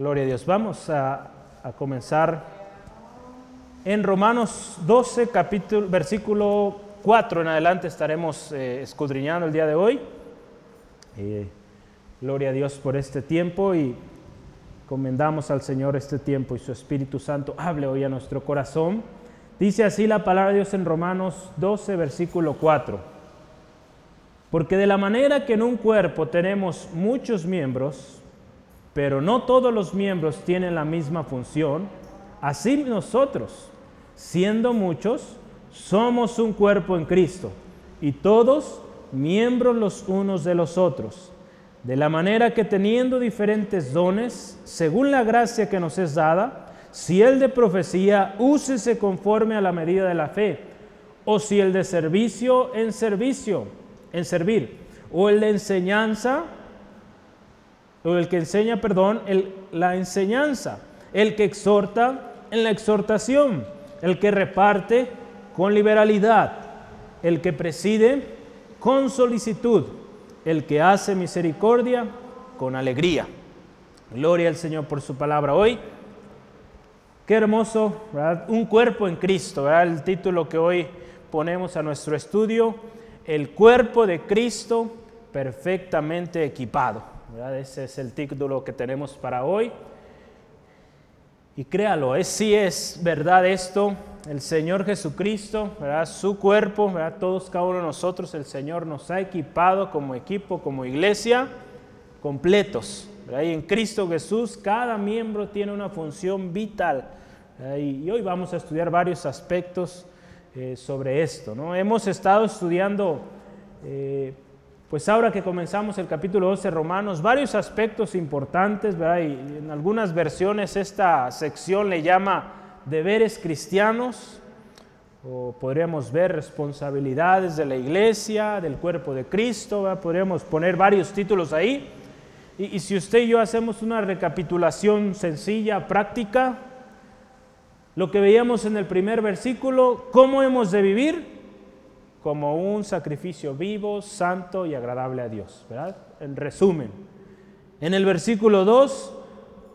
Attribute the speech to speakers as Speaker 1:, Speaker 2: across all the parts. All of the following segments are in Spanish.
Speaker 1: Gloria a Dios. Vamos a, comenzar en Romanos 12, capítulo, versículo 4 en adelante estaremos eh, escudriñando el día de hoy. Eh, gloria a Dios por este tiempo y comendamos al Señor este tiempo y su Espíritu Santo hable hoy a nuestro corazón. Dice así la palabra de Dios en Romanos 12, versículo 4. Porque de la manera que en un cuerpo tenemos muchos miembros, pero no todos los miembros tienen la misma función, así nosotros, siendo muchos, somos un cuerpo en Cristo y todos miembros los unos de los otros. De la manera que teniendo diferentes dones, según la gracia que nos es dada, si el de profecía, úsese conforme a la medida de la fe, o si el de servicio, en servicio, en servir, o el de enseñanza, el que enseña, perdón, la enseñanza, el que exhorta en la exhortación, el que reparte con liberalidad, el que preside con solicitud, el que hace misericordia con alegría. Gloria al Señor por su palabra hoy. Qué hermoso, ¿verdad? Un cuerpo en Cristo, ¿verdad? El título que hoy ponemos a nuestro estudio, el cuerpo de Cristo perfectamente equipado. Ese es el título que tenemos para hoy. Y créalo, es, sí es verdad esto, el Señor Jesucristo, ¿verdad? su cuerpo, ¿verdad? todos cada uno de nosotros, el Señor nos ha equipado como equipo, como iglesia, completos. Y en Cristo Jesús cada miembro tiene una función vital. Y, hoy vamos a estudiar varios aspectos eh, sobre esto. ¿no? Hemos estado estudiando... Eh, pues ahora que comenzamos el capítulo 12 de Romanos, varios aspectos importantes, ¿verdad? Y en algunas versiones esta sección le llama deberes cristianos, o podríamos ver responsabilidades de la iglesia, del cuerpo de Cristo, podríamos poner varios títulos ahí. Y si usted y yo hacemos una recapitulación sencilla, práctica, lo que veíamos en el primer versículo, ¿cómo hemos de vivir? Como un sacrificio vivo, santo y agradable a Dios. ¿verdad? En resumen, en el versículo 2,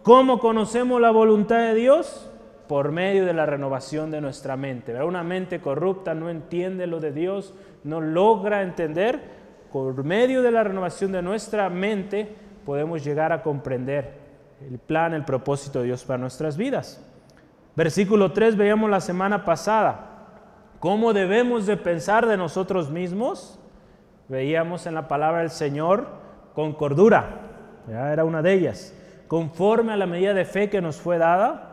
Speaker 1: ¿cómo conocemos la voluntad de Dios? Por medio de la renovación de nuestra mente. ¿verdad? Una mente corrupta no entiende lo de Dios, no logra entender. Por medio de la renovación de nuestra mente podemos llegar a comprender el plan, el propósito de Dios para nuestras vidas. Versículo 3 veíamos la semana pasada ¿Cómo debemos de pensar de nosotros mismos? Veíamos en la palabra del Señor con cordura, ya era una de ellas, conforme a la medida de fe que nos fue dada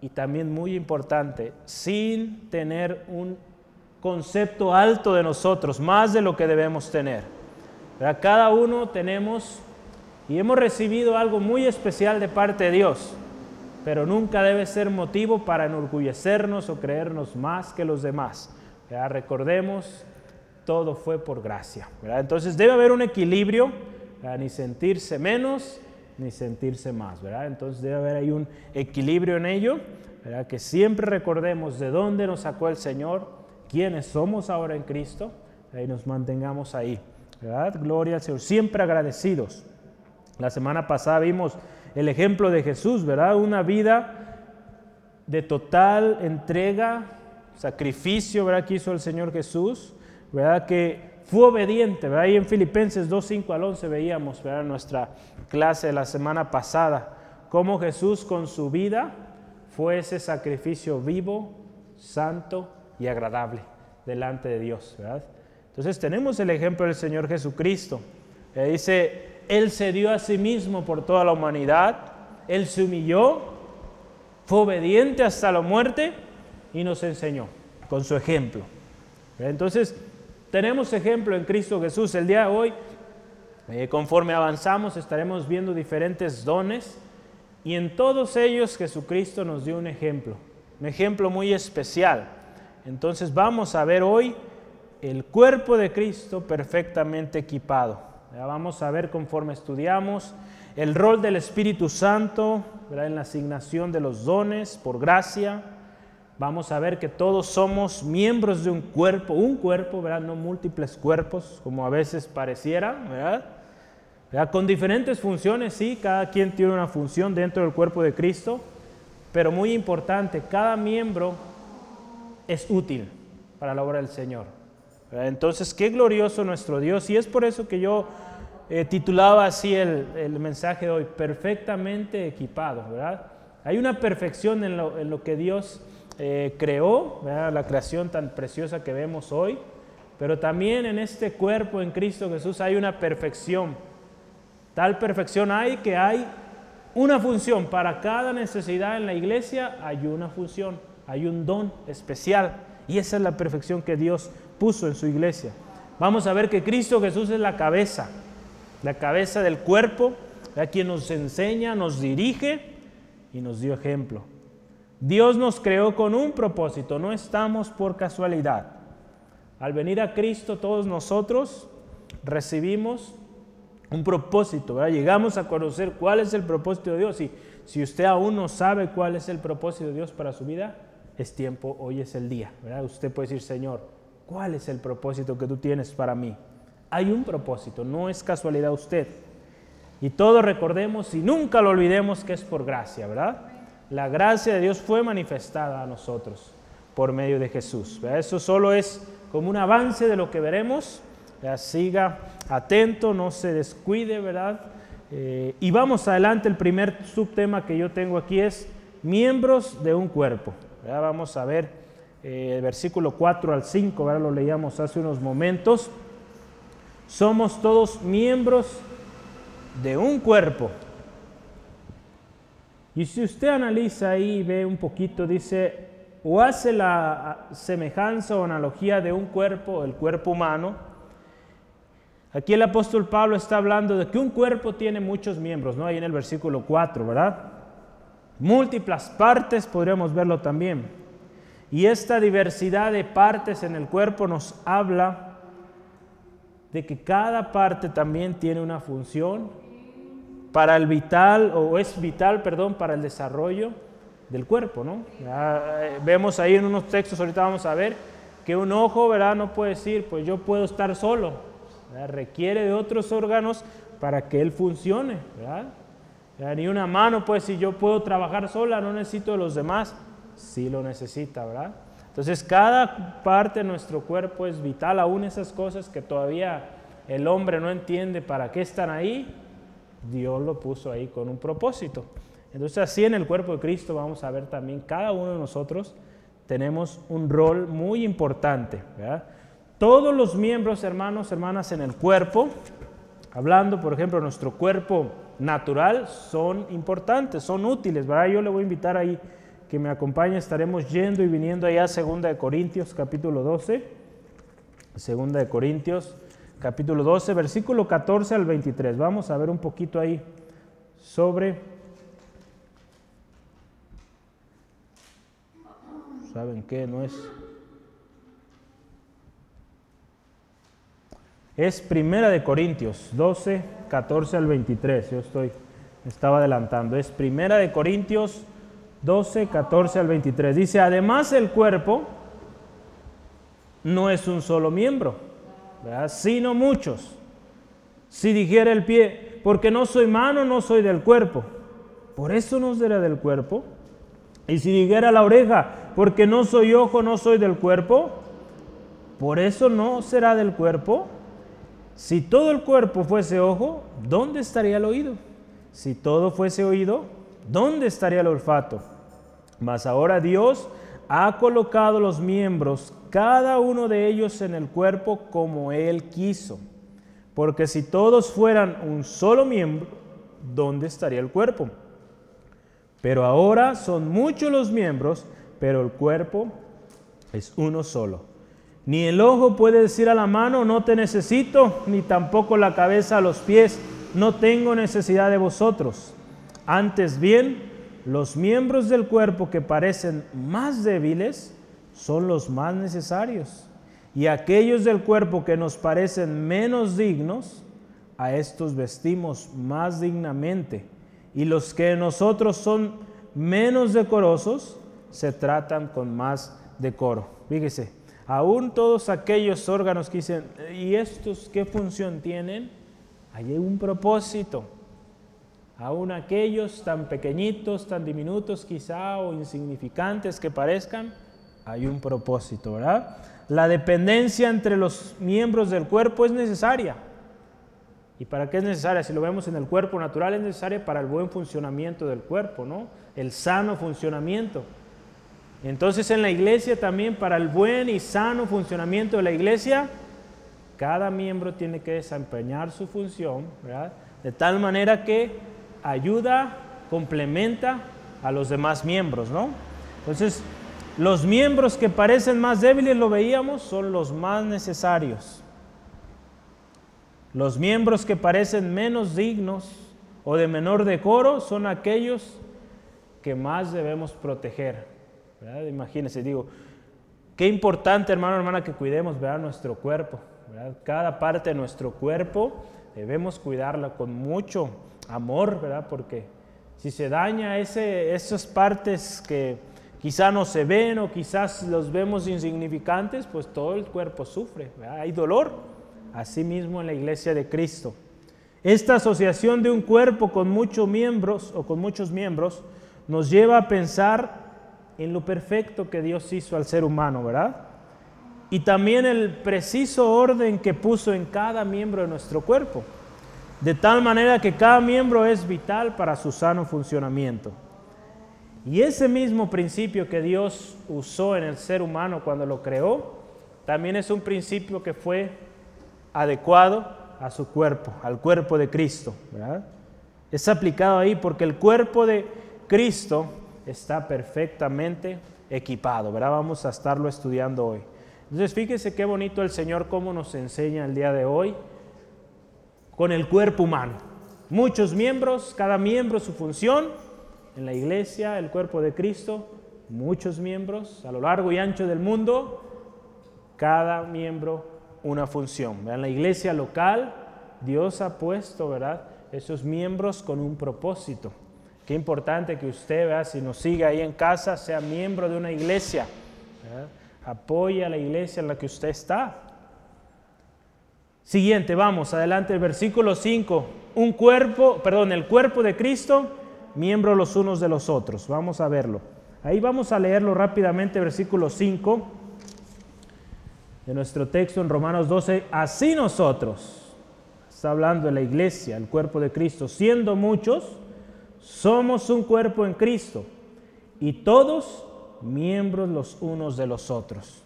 Speaker 1: y también muy importante, sin tener un concepto alto de nosotros, más de lo que debemos tener. Cada uno tenemos y hemos recibido algo muy especial de parte de Dios pero nunca debe ser motivo para enorgullecernos o creernos más que los demás. ¿verdad? Recordemos, todo fue por gracia. Entonces debe haber un equilibrio, ni sentirse menos ni sentirse más. ¿verdad? Entonces debe haber ahí un equilibrio en ello, ¿verdad? que siempre recordemos de dónde nos sacó el Señor, quiénes somos ahora en Cristo, y nos mantengamos ahí. ¿verdad? Gloria al Señor, siempre agradecidos. La semana pasada vimos el ejemplo de Jesús, ¿verdad? Una vida de total entrega, sacrificio, ¿verdad? Que hizo el Señor Jesús, ¿verdad? Que fue obediente, ¿verdad? Ahí en Filipenses 2, 5 al 11 veíamos, ¿verdad? Nuestra clase de la semana pasada, cómo Jesús con su vida fue ese sacrificio vivo, santo y agradable delante de Dios, ¿verdad? Entonces tenemos el ejemplo del Señor Jesucristo. dice, él se dio a sí mismo por toda la humanidad, Él se humilló, fue obediente hasta la muerte y nos enseñó con su ejemplo. Entonces, tenemos ejemplo en Cristo Jesús. El día de hoy, eh, conforme avanzamos, estaremos viendo diferentes dones y en todos ellos Jesucristo nos dio un ejemplo, un ejemplo muy especial. Entonces vamos a ver hoy el cuerpo de Cristo perfectamente equipado. Vamos a ver conforme estudiamos el rol del Espíritu Santo en la asignación de los dones por gracia. Vamos a ver que todos somos miembros de un cuerpo, un cuerpo, ¿verdad? no múltiples cuerpos, como a veces pareciera. Con diferentes funciones, sí, cada quien tiene una función dentro del cuerpo de Cristo, pero muy importante, cada miembro es útil para la obra del Señor. Entonces, qué glorioso nuestro Dios. Y es por eso que yo eh, titulaba así el, mensaje de hoy, perfectamente equipado, ¿verdad? Hay una perfección en lo, que Dios eh, creó, la creación tan preciosa que vemos hoy, pero también en este cuerpo en Cristo Jesús hay una perfección. Tal perfección hay que hay una función. Para cada necesidad en la iglesia hay una función, hay un don especial. Y esa es la perfección que Dios puso en su iglesia. Vamos a ver que Cristo Jesús es la cabeza, la cabeza del cuerpo, a quien nos enseña, nos dirige y nos dio ejemplo. Dios nos creó con un propósito, no estamos por casualidad. Al venir a Cristo todos nosotros recibimos un propósito, llegamos a conocer cuál es el propósito de Dios. Y si usted aún no sabe cuál es el propósito de Dios para su vida, es tiempo, hoy es el día. Usted puede decir, Señor, ¿cuál es el propósito que tú tienes para mí? Hay un propósito, no es casualidad usted. Y todos recordemos y nunca lo olvidemos que es por gracia, ¿verdad? La gracia de Dios fue manifestada a nosotros por medio de Jesús. Eso solo es como un avance de lo que veremos. Siga atento, no se descuide, ¿verdad? Eh, y vamos adelante, el primer subtema que yo tengo aquí es miembros de un cuerpo. Vamos a ver eh, versículo 4 al 5, ¿verdad? lo leíamos hace unos momentos. Somos todos miembros de un cuerpo. Y si usted analiza ahí y ve un poquito, dice, o hace la semejanza o analogía de un cuerpo, el cuerpo humano. Aquí el apóstol Pablo está hablando de que un cuerpo tiene muchos miembros, ¿no? Ahí en el versículo 4, ¿verdad? Múltiples partes, podríamos verlo también. Y esta diversidad de partes en el cuerpo nos habla de que cada parte también tiene una función para el vital, o es vital, perdón, para el desarrollo del cuerpo, ¿no? Eh, vemos ahí en unos textos, ahorita vamos a ver, que un ojo, ¿verdad? No puede decir, pues yo puedo estar solo, requiere de otros órganos para que él funcione, ¿verdad? Ni una mano puede decir, yo puedo trabajar sola, no necesito de los demás, sí lo necesita, ¿verdad? Entonces cada parte de nuestro cuerpo es vital, aún esas cosas que todavía el hombre no entiende para qué están ahí, Dios lo puso ahí con un propósito. Entonces así en el cuerpo de Cristo vamos a ver también cada uno de nosotros tenemos un rol muy importante. Todos los miembros, hermanos, hermanas, en el cuerpo, hablando por ejemplo nuestro cuerpo natural, son importantes, son útiles. ¿verdad? Yo le voy a invitar ahí que me acompañe, estaremos yendo y viniendo allá a 2 de Corintios capítulo 12. Segunda de Corintios capítulo 12, versículo 14 al 23. Vamos a ver un poquito ahí sobre ¿Saben qué? No es. Es Primera de Corintios 12, 14 al 23. Yo estoy, estaba adelantando. Es Primera de Corintios 12, 14 al 23. Dice, además el cuerpo no es un solo miembro, sino muchos. Si dijera el pie, porque no soy mano, no soy del cuerpo. Por eso no será del cuerpo. Y si dijera la oreja, porque no soy ojo, no soy del cuerpo, por eso no será del cuerpo. Si todo el cuerpo fuese ojo, ¿dónde estaría el oído? Si todo fuese oído, ¿dónde estaría el olfato? Mas ahora Dios ha colocado los miembros, cada uno de ellos en el cuerpo como Él quiso. Porque si todos fueran un solo miembro, ¿dónde estaría el cuerpo? Pero ahora son muchos los miembros, pero el cuerpo es uno solo. Ni el ojo puede decir a la mano, no te necesito, ni tampoco la cabeza a los pies, no tengo necesidad de vosotros. Antes bien, los miembros del cuerpo que parecen más débiles son los más necesarios. Y aquellos del cuerpo que nos parecen menos dignos, a estos vestimos más dignamente y los que nosotros son menos decorosos se tratan con más decoro. Fíjese, aún todos aquellos órganos que dicen, ¿y estos qué función tienen? hay un propósito. Aún aquellos tan pequeñitos, tan diminutos quizá o insignificantes que parezcan, hay un propósito, ¿verdad? La dependencia entre los miembros del cuerpo es necesaria. ¿Y para qué es necesaria? Si lo vemos en el cuerpo natural, es necesaria para el buen funcionamiento del cuerpo, ¿no? El sano funcionamiento. Entonces en la iglesia también, para el buen y sano funcionamiento de la iglesia, cada miembro tiene que desempeñar su función, ¿verdad? De tal manera que ayuda, complementa a los demás miembros, ¿no? Entonces, los miembros que parecen más débiles, lo veíamos, son los más necesarios. Los miembros que parecen menos dignos o de menor decoro son aquellos que más debemos proteger. ¿verdad? Imagínense, digo, qué importante, hermano, hermana, que cuidemos ¿verdad? nuestro cuerpo. Cada parte de nuestro cuerpo debemos cuidarla con mucho amor, ¿verdad? Porque si se daña ese, esas partes que quizá no se ven o quizás los vemos insignificantes, pues todo el cuerpo sufre, hay dolor. Asimismo en la iglesia de Cristo. Esta asociación de un cuerpo con muchos miembros o con muchos miembros nos lleva a pensar en lo perfecto que Dios hizo al ser humano, ¿verdad? y también el preciso orden que puso en cada miembro de nuestro cuerpo, de tal manera que cada miembro es vital para su sano funcionamiento. Y ese mismo principio que Dios usó en el ser humano cuando lo creó, también es un principio que fue adecuado a su cuerpo, al cuerpo de Cristo. Es aplicado ahí porque el cuerpo de Cristo está perfectamente equipado. ¿verdad? Vamos a estarlo estudiando hoy. Entonces fíjese qué bonito el Señor cómo nos enseña el día de hoy con el cuerpo humano. Muchos miembros, cada miembro su función. En la iglesia, el cuerpo de Cristo, muchos miembros a lo largo y ancho del mundo, cada miembro una función. En la iglesia local, Dios ha puesto, ¿verdad? Esos miembros con un propósito. Qué importante que usted, vea, si nos sigue ahí en casa, sea miembro de una iglesia. ¿verdad? apoya a la iglesia en la que usted está. Siguiente, vamos, adelante, el versículo 5. Un cuerpo, perdón, el cuerpo de Cristo, miembros los unos de los otros. Vamos a verlo. Ahí vamos a leerlo rápidamente, versículo 5 de nuestro texto en Romanos 12. Así nosotros, está hablando de la iglesia, el cuerpo de Cristo, siendo muchos, somos un cuerpo en Cristo y todos miembros los unos de los otros.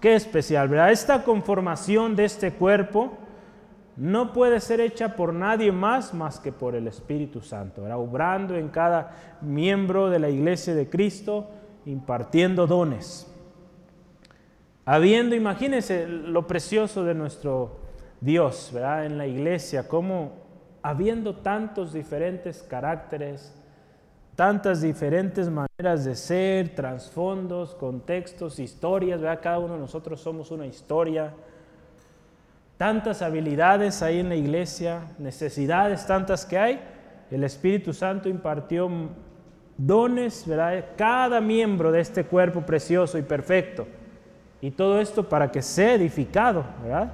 Speaker 1: Qué especial, ¿verdad? Esta conformación de este cuerpo no puede ser hecha por nadie más más que por el Espíritu Santo, ¿verdad? Obrando en cada miembro de la iglesia de Cristo, impartiendo dones. Habiendo, imagínense lo precioso de nuestro Dios, ¿verdad? En la iglesia, como habiendo tantos diferentes caracteres, tantas diferentes maneras de ser, trasfondos, contextos, historias, ¿verdad? Cada uno de nosotros somos una historia. Tantas habilidades hay en la iglesia, necesidades tantas que hay. El Espíritu Santo impartió dones, ¿verdad? Cada miembro de este cuerpo precioso y perfecto. Y todo esto para que sea edificado, ¿verdad?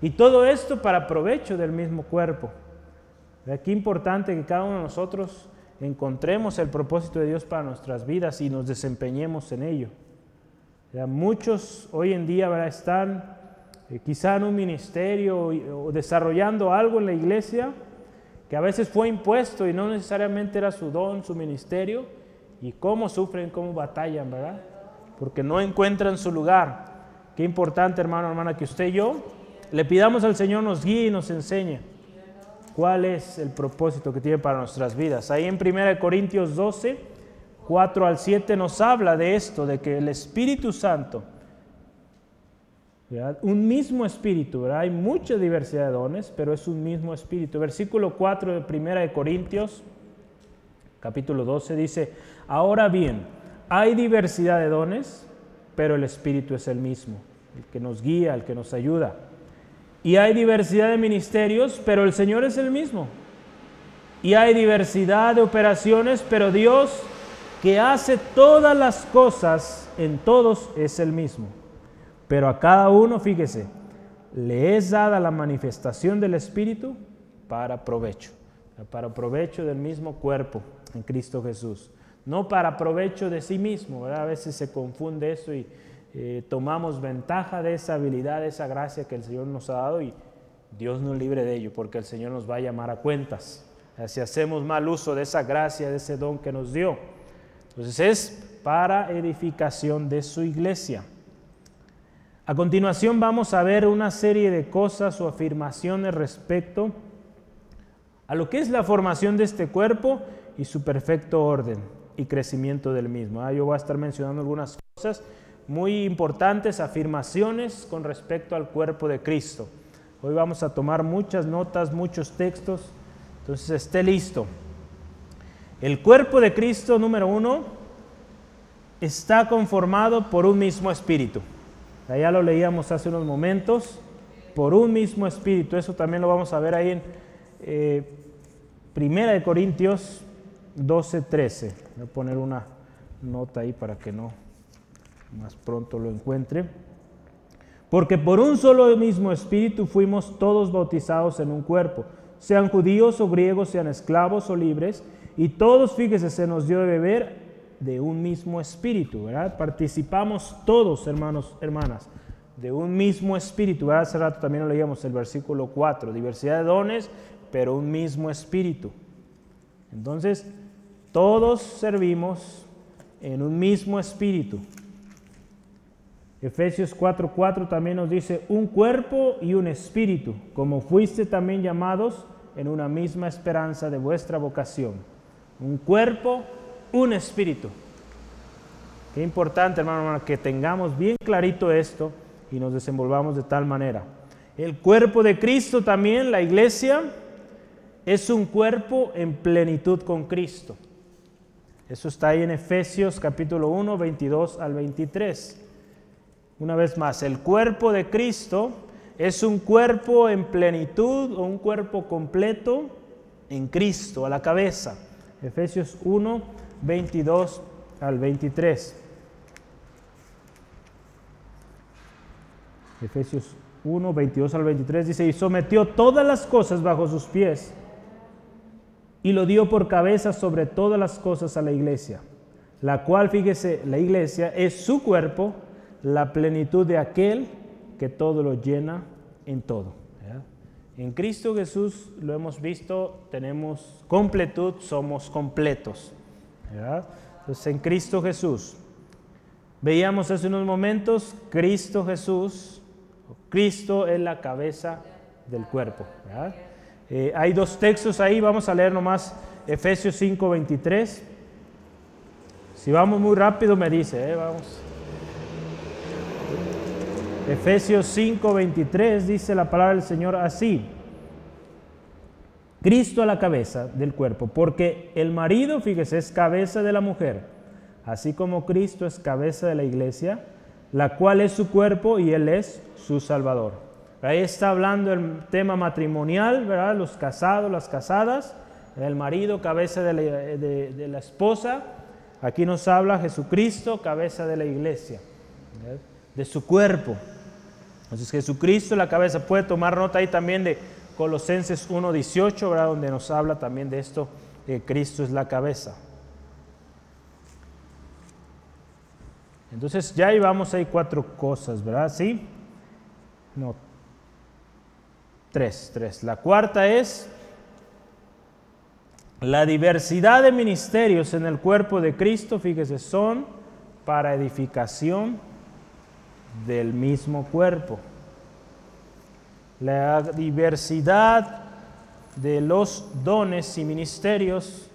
Speaker 1: Y todo esto para provecho del mismo cuerpo. Qué importante que cada uno de nosotros encontremos el propósito de Dios para nuestras vidas y nos desempeñemos en ello. muchos hoy en día están eh, quizá en un ministerio o desarrollando algo en la iglesia que a veces fue impuesto y no necesariamente era su don, su ministerio, y cómo sufren, cómo batallan, ¿verdad? Porque no encuentran su lugar. Qué importante, hermano, hermana, que usted y yo le pidamos al Señor nos guíe y nos enseñe cuál es el propósito que tiene para nuestras vidas. Ahí en 1 Corintios 12, 4 al 7 nos habla de esto, de que el Espíritu Santo, un mismo Espíritu, hay mucha diversidad de dones, pero es un mismo Espíritu. Versículo 4 de 1 Corintios, capítulo 12, dice, ahora bien, hay diversidad de dones, pero el Espíritu es el mismo, el que nos guía, el que nos ayuda. Y hay diversidad de ministerios, pero el Señor es el mismo. Y hay diversidad de operaciones, pero Dios que hace todas las cosas en todos es el mismo. Pero a cada uno, fíjese, le es dada la manifestación del Espíritu para provecho, para provecho del mismo cuerpo en Cristo Jesús, no para provecho de sí mismo, a veces se confunde eso y eh, tomamos ventaja de esa habilidad, de esa gracia que el Señor nos ha dado y Dios nos libre de ello, porque el Señor nos va a llamar a cuentas. Si hacemos mal uso de esa gracia, de ese don que nos dio. Entonces es para edificación de su iglesia. A continuación vamos a ver una serie de cosas o afirmaciones respecto a lo que es la formación de este cuerpo y su perfecto orden y crecimiento del mismo. Ah, yo voy a estar mencionando algunas cosas muy importantes, afirmaciones con respecto al cuerpo de Cristo. Hoy vamos a tomar muchas notas, muchos textos, entonces esté listo. El cuerpo de Cristo, número uno, está conformado por un mismo espíritu. Ya lo leíamos hace unos momentos, por un mismo espíritu. Eso también lo vamos a ver ahí en eh, Primera de Corintios 12, 13. Voy a poner una nota ahí para que no más pronto lo encuentre. Porque por un solo mismo espíritu fuimos todos bautizados en un cuerpo, sean judíos o griegos, sean esclavos o libres, y todos, fíjese, se nos dio de beber de un mismo espíritu, ¿verdad? Participamos todos, hermanos, hermanas, de un mismo espíritu. Hace rato también lo leíamos el versículo 4, diversidad de dones, pero un mismo espíritu. Entonces, todos servimos en un mismo espíritu. Efesios 4:4 también nos dice, un cuerpo y un espíritu, como fuiste también llamados en una misma esperanza de vuestra vocación. Un cuerpo, un espíritu. Qué importante, hermano, que tengamos bien clarito esto y nos desenvolvamos de tal manera. El cuerpo de Cristo también, la iglesia, es un cuerpo en plenitud con Cristo. Eso está ahí en Efesios capítulo 1, 22 al 23. Una vez más, el cuerpo de Cristo es un cuerpo en plenitud o un cuerpo completo en Cristo, a la cabeza. Efesios 1, 22 al 23. Efesios 1, 22 al 23 dice, y sometió todas las cosas bajo sus pies y lo dio por cabeza sobre todas las cosas a la iglesia, la cual, fíjese, la iglesia es su cuerpo, la plenitud de aquel que todo lo llena en todo. En Cristo Jesús lo hemos visto, tenemos completud, somos completos. Entonces en Cristo Jesús. Veíamos hace unos momentos, Cristo Jesús, Cristo es la cabeza del cuerpo. Eh, hay dos textos ahí, vamos a leer nomás Efesios 5, 23. Si vamos muy rápido me dice, eh, vamos. Efesios 5, 23 dice la palabra del Señor así. Cristo a la cabeza del cuerpo, porque el marido, fíjese, es cabeza de la mujer, así como Cristo es cabeza de la iglesia, la cual es su cuerpo y Él es su Salvador. Ahí está hablando el tema matrimonial, ¿verdad? Los casados, las casadas, el marido, cabeza de la, de la esposa. Aquí nos habla Jesucristo, cabeza de la iglesia, de su cuerpo. Entonces Jesucristo la cabeza. Puede tomar nota ahí también de Colosenses 1.18, ¿verdad? Donde nos habla también de esto, que Cristo es la cabeza. Entonces ya vamos ahí cuatro cosas, ¿verdad? ¿Sí? No. Tres, tres. La cuarta es la diversidad de ministerios en el cuerpo de Cristo, fíjese, son para edificación del mismo cuerpo. La diversidad de los dones y ministerios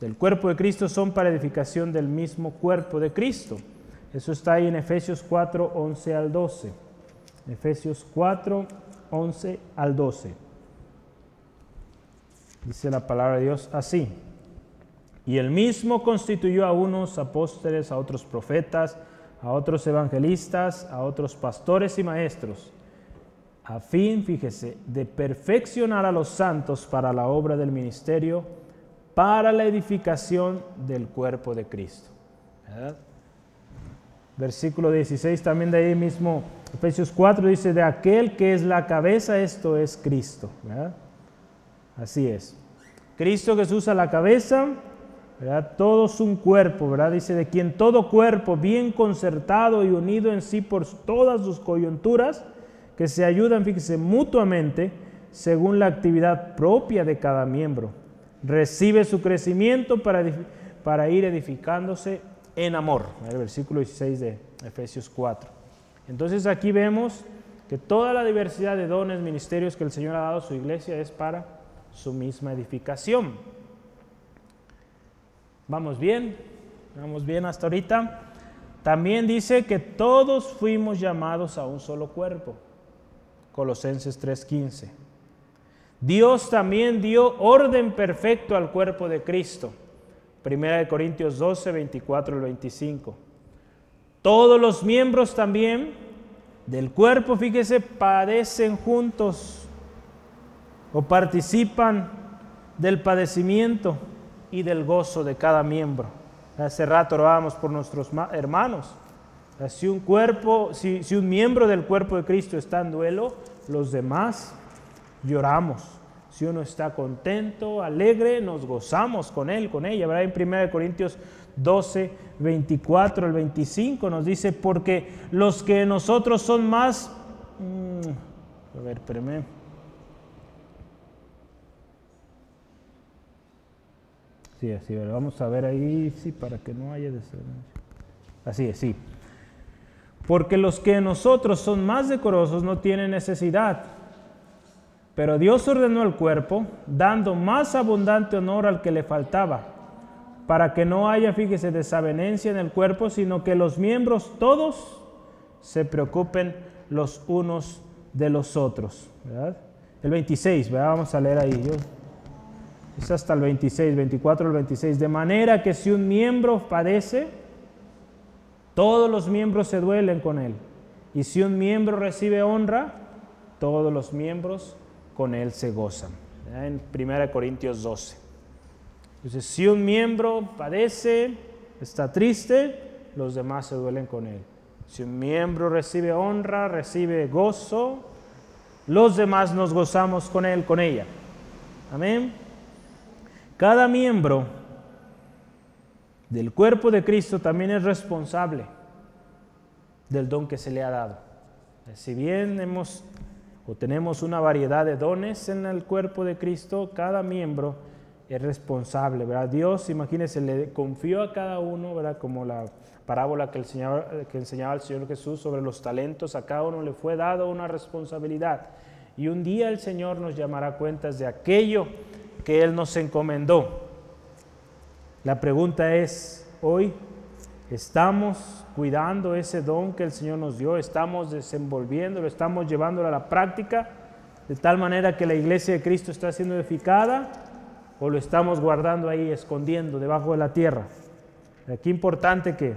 Speaker 1: del cuerpo de Cristo son para edificación del mismo cuerpo de Cristo. Eso está ahí en Efesios 4, 11 al 12. Efesios 4, 11 al 12. Dice la palabra de Dios así. Y el mismo constituyó a unos apóstoles, a otros profetas, a otros evangelistas, a otros pastores y maestros, a fin, fíjese, de perfeccionar a los santos para la obra del ministerio, para la edificación del cuerpo de Cristo. Versículo 16 también de ahí mismo, Efesios 4 dice, de aquel que es la cabeza, esto es Cristo. Así es. Cristo Jesús a la cabeza, ¿verdad? Todos un cuerpo, ¿verdad? Dice, de quien todo cuerpo, bien concertado y unido en sí por todas sus coyunturas, que se ayudan, fíjese, mutuamente, según la actividad propia de cada miembro. Recibe su crecimiento para, para ir edificándose en amor. El versículo 16 de Efesios 4. Entonces aquí vemos que toda la diversidad de dones, ministerios que el Señor ha dado a su iglesia es para su misma edificación. ¿Vamos bien? ¿Vamos bien hasta ahorita? También dice que todos fuimos llamados a un solo cuerpo. Colosenses 3:15. Dios también dio orden perfecto al cuerpo de Cristo. Primera de Corintios 12, 24 y 25. Todos los miembros también del cuerpo, fíjese, padecen juntos o participan del padecimiento y del gozo de cada miembro. Hace rato orábamos por nuestros hermanos. Si un cuerpo, si, si un miembro del cuerpo de Cristo está en duelo, los demás lloramos. Si uno está contento, alegre, nos gozamos con él, con ella. ¿verdad? En 1 Corintios 12, 24 al 25 nos dice, porque los que nosotros son más... Mm, a ver, espérame. Sí, así, vamos a ver ahí, sí, para que no haya Así es, sí. Porque los que nosotros son más decorosos no tienen necesidad. Pero Dios ordenó el cuerpo, dando más abundante honor al que le faltaba, para que no haya, fíjese, desavenencia en el cuerpo, sino que los miembros todos se preocupen los unos de los otros. El 26, vamos a leer ahí. Yo, es hasta el 26, 24 al 26. De manera que si un miembro padece, todos los miembros se duelen con él. Y si un miembro recibe honra, todos los miembros con él se gozan. En 1 Corintios 12. Entonces, si un miembro padece, está triste, los demás se duelen con él. Si un miembro recibe honra, recibe gozo, los demás nos gozamos con él, con ella. Amén. Cada miembro del cuerpo de Cristo también es responsable del don que se le ha dado. Si bien hemos o tenemos una variedad de dones en el cuerpo de Cristo, cada miembro es responsable. Dios, imagínense, le confió a cada uno, ¿verdad? Como la parábola que, el Señor, que enseñaba el Señor Jesús sobre los talentos, a cada uno le fue dado una responsabilidad. Y un día el Señor nos llamará cuentas de aquello que Él nos encomendó. La pregunta es, hoy, ¿estamos cuidando ese don que el Señor nos dio? ¿Estamos desenvolviéndolo? ¿Estamos llevándolo a la práctica? De tal manera que la iglesia de Cristo está siendo edificada o lo estamos guardando ahí, escondiendo debajo de la tierra. Aquí importante que,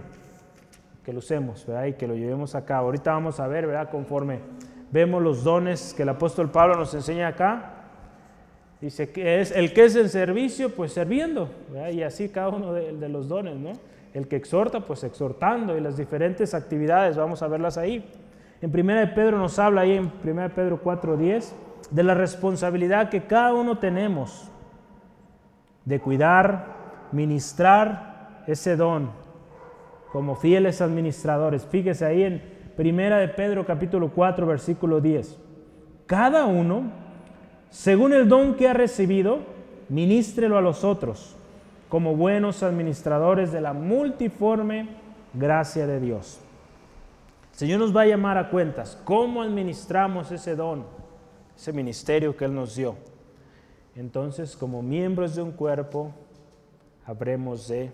Speaker 1: que lo usemos ¿verdad? y que lo llevemos a cabo. Ahorita vamos a ver, ¿verdad? conforme vemos los dones que el apóstol Pablo nos enseña acá, Dice que es el que es en servicio, pues sirviendo. Y así cada uno de, los dones, ¿no? El que exhorta, pues exhortando. Y las diferentes actividades, vamos a verlas ahí. En 1 de Pedro nos habla ahí en 1 de Pedro 4.10 de la responsabilidad que cada uno tenemos de cuidar, ministrar ese don como fieles administradores. Fíjese ahí en 1 de Pedro capítulo 4 versículo 10. Cada uno según el don que ha recibido, ministrelo a los otros, como buenos administradores de la multiforme gracia de Dios. El Señor nos va a llamar a cuentas cómo administramos ese don, ese ministerio que Él nos dio. Entonces, como miembros de un cuerpo, habremos de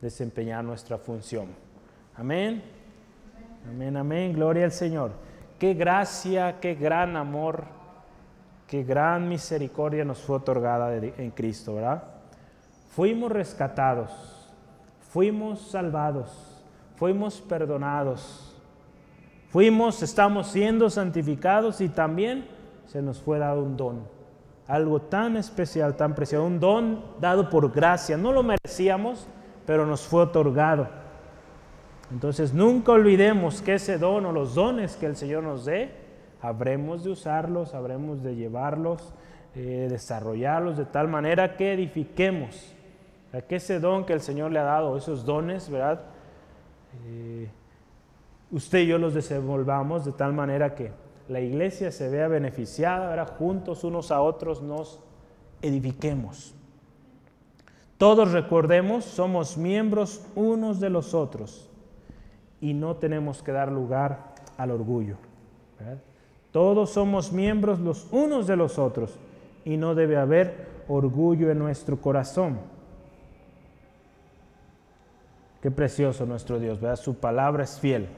Speaker 1: desempeñar nuestra función. Amén. Amén, amén. Gloria al Señor. Qué gracia, qué gran amor qué gran misericordia nos fue otorgada en Cristo, ¿verdad? Fuimos rescatados, fuimos salvados, fuimos perdonados, fuimos, estamos siendo santificados y también se nos fue dado un don, algo tan especial, tan precioso, un don dado por gracia, no lo merecíamos, pero nos fue otorgado. Entonces nunca olvidemos que ese don o los dones que el Señor nos dé, habremos de usarlos, habremos de llevarlos, eh, desarrollarlos de tal manera que edifiquemos. que ese don que el Señor le ha dado, esos dones, ¿verdad? Eh, usted y yo los desenvolvamos de tal manera que la iglesia se vea beneficiada, ¿verdad? juntos unos a otros nos edifiquemos. Todos recordemos, somos miembros unos de los otros y no tenemos que dar lugar al orgullo. Todos somos miembros los unos de los otros y no debe haber orgullo en nuestro corazón. Qué precioso nuestro Dios, ¿verdad? Su palabra es fiel.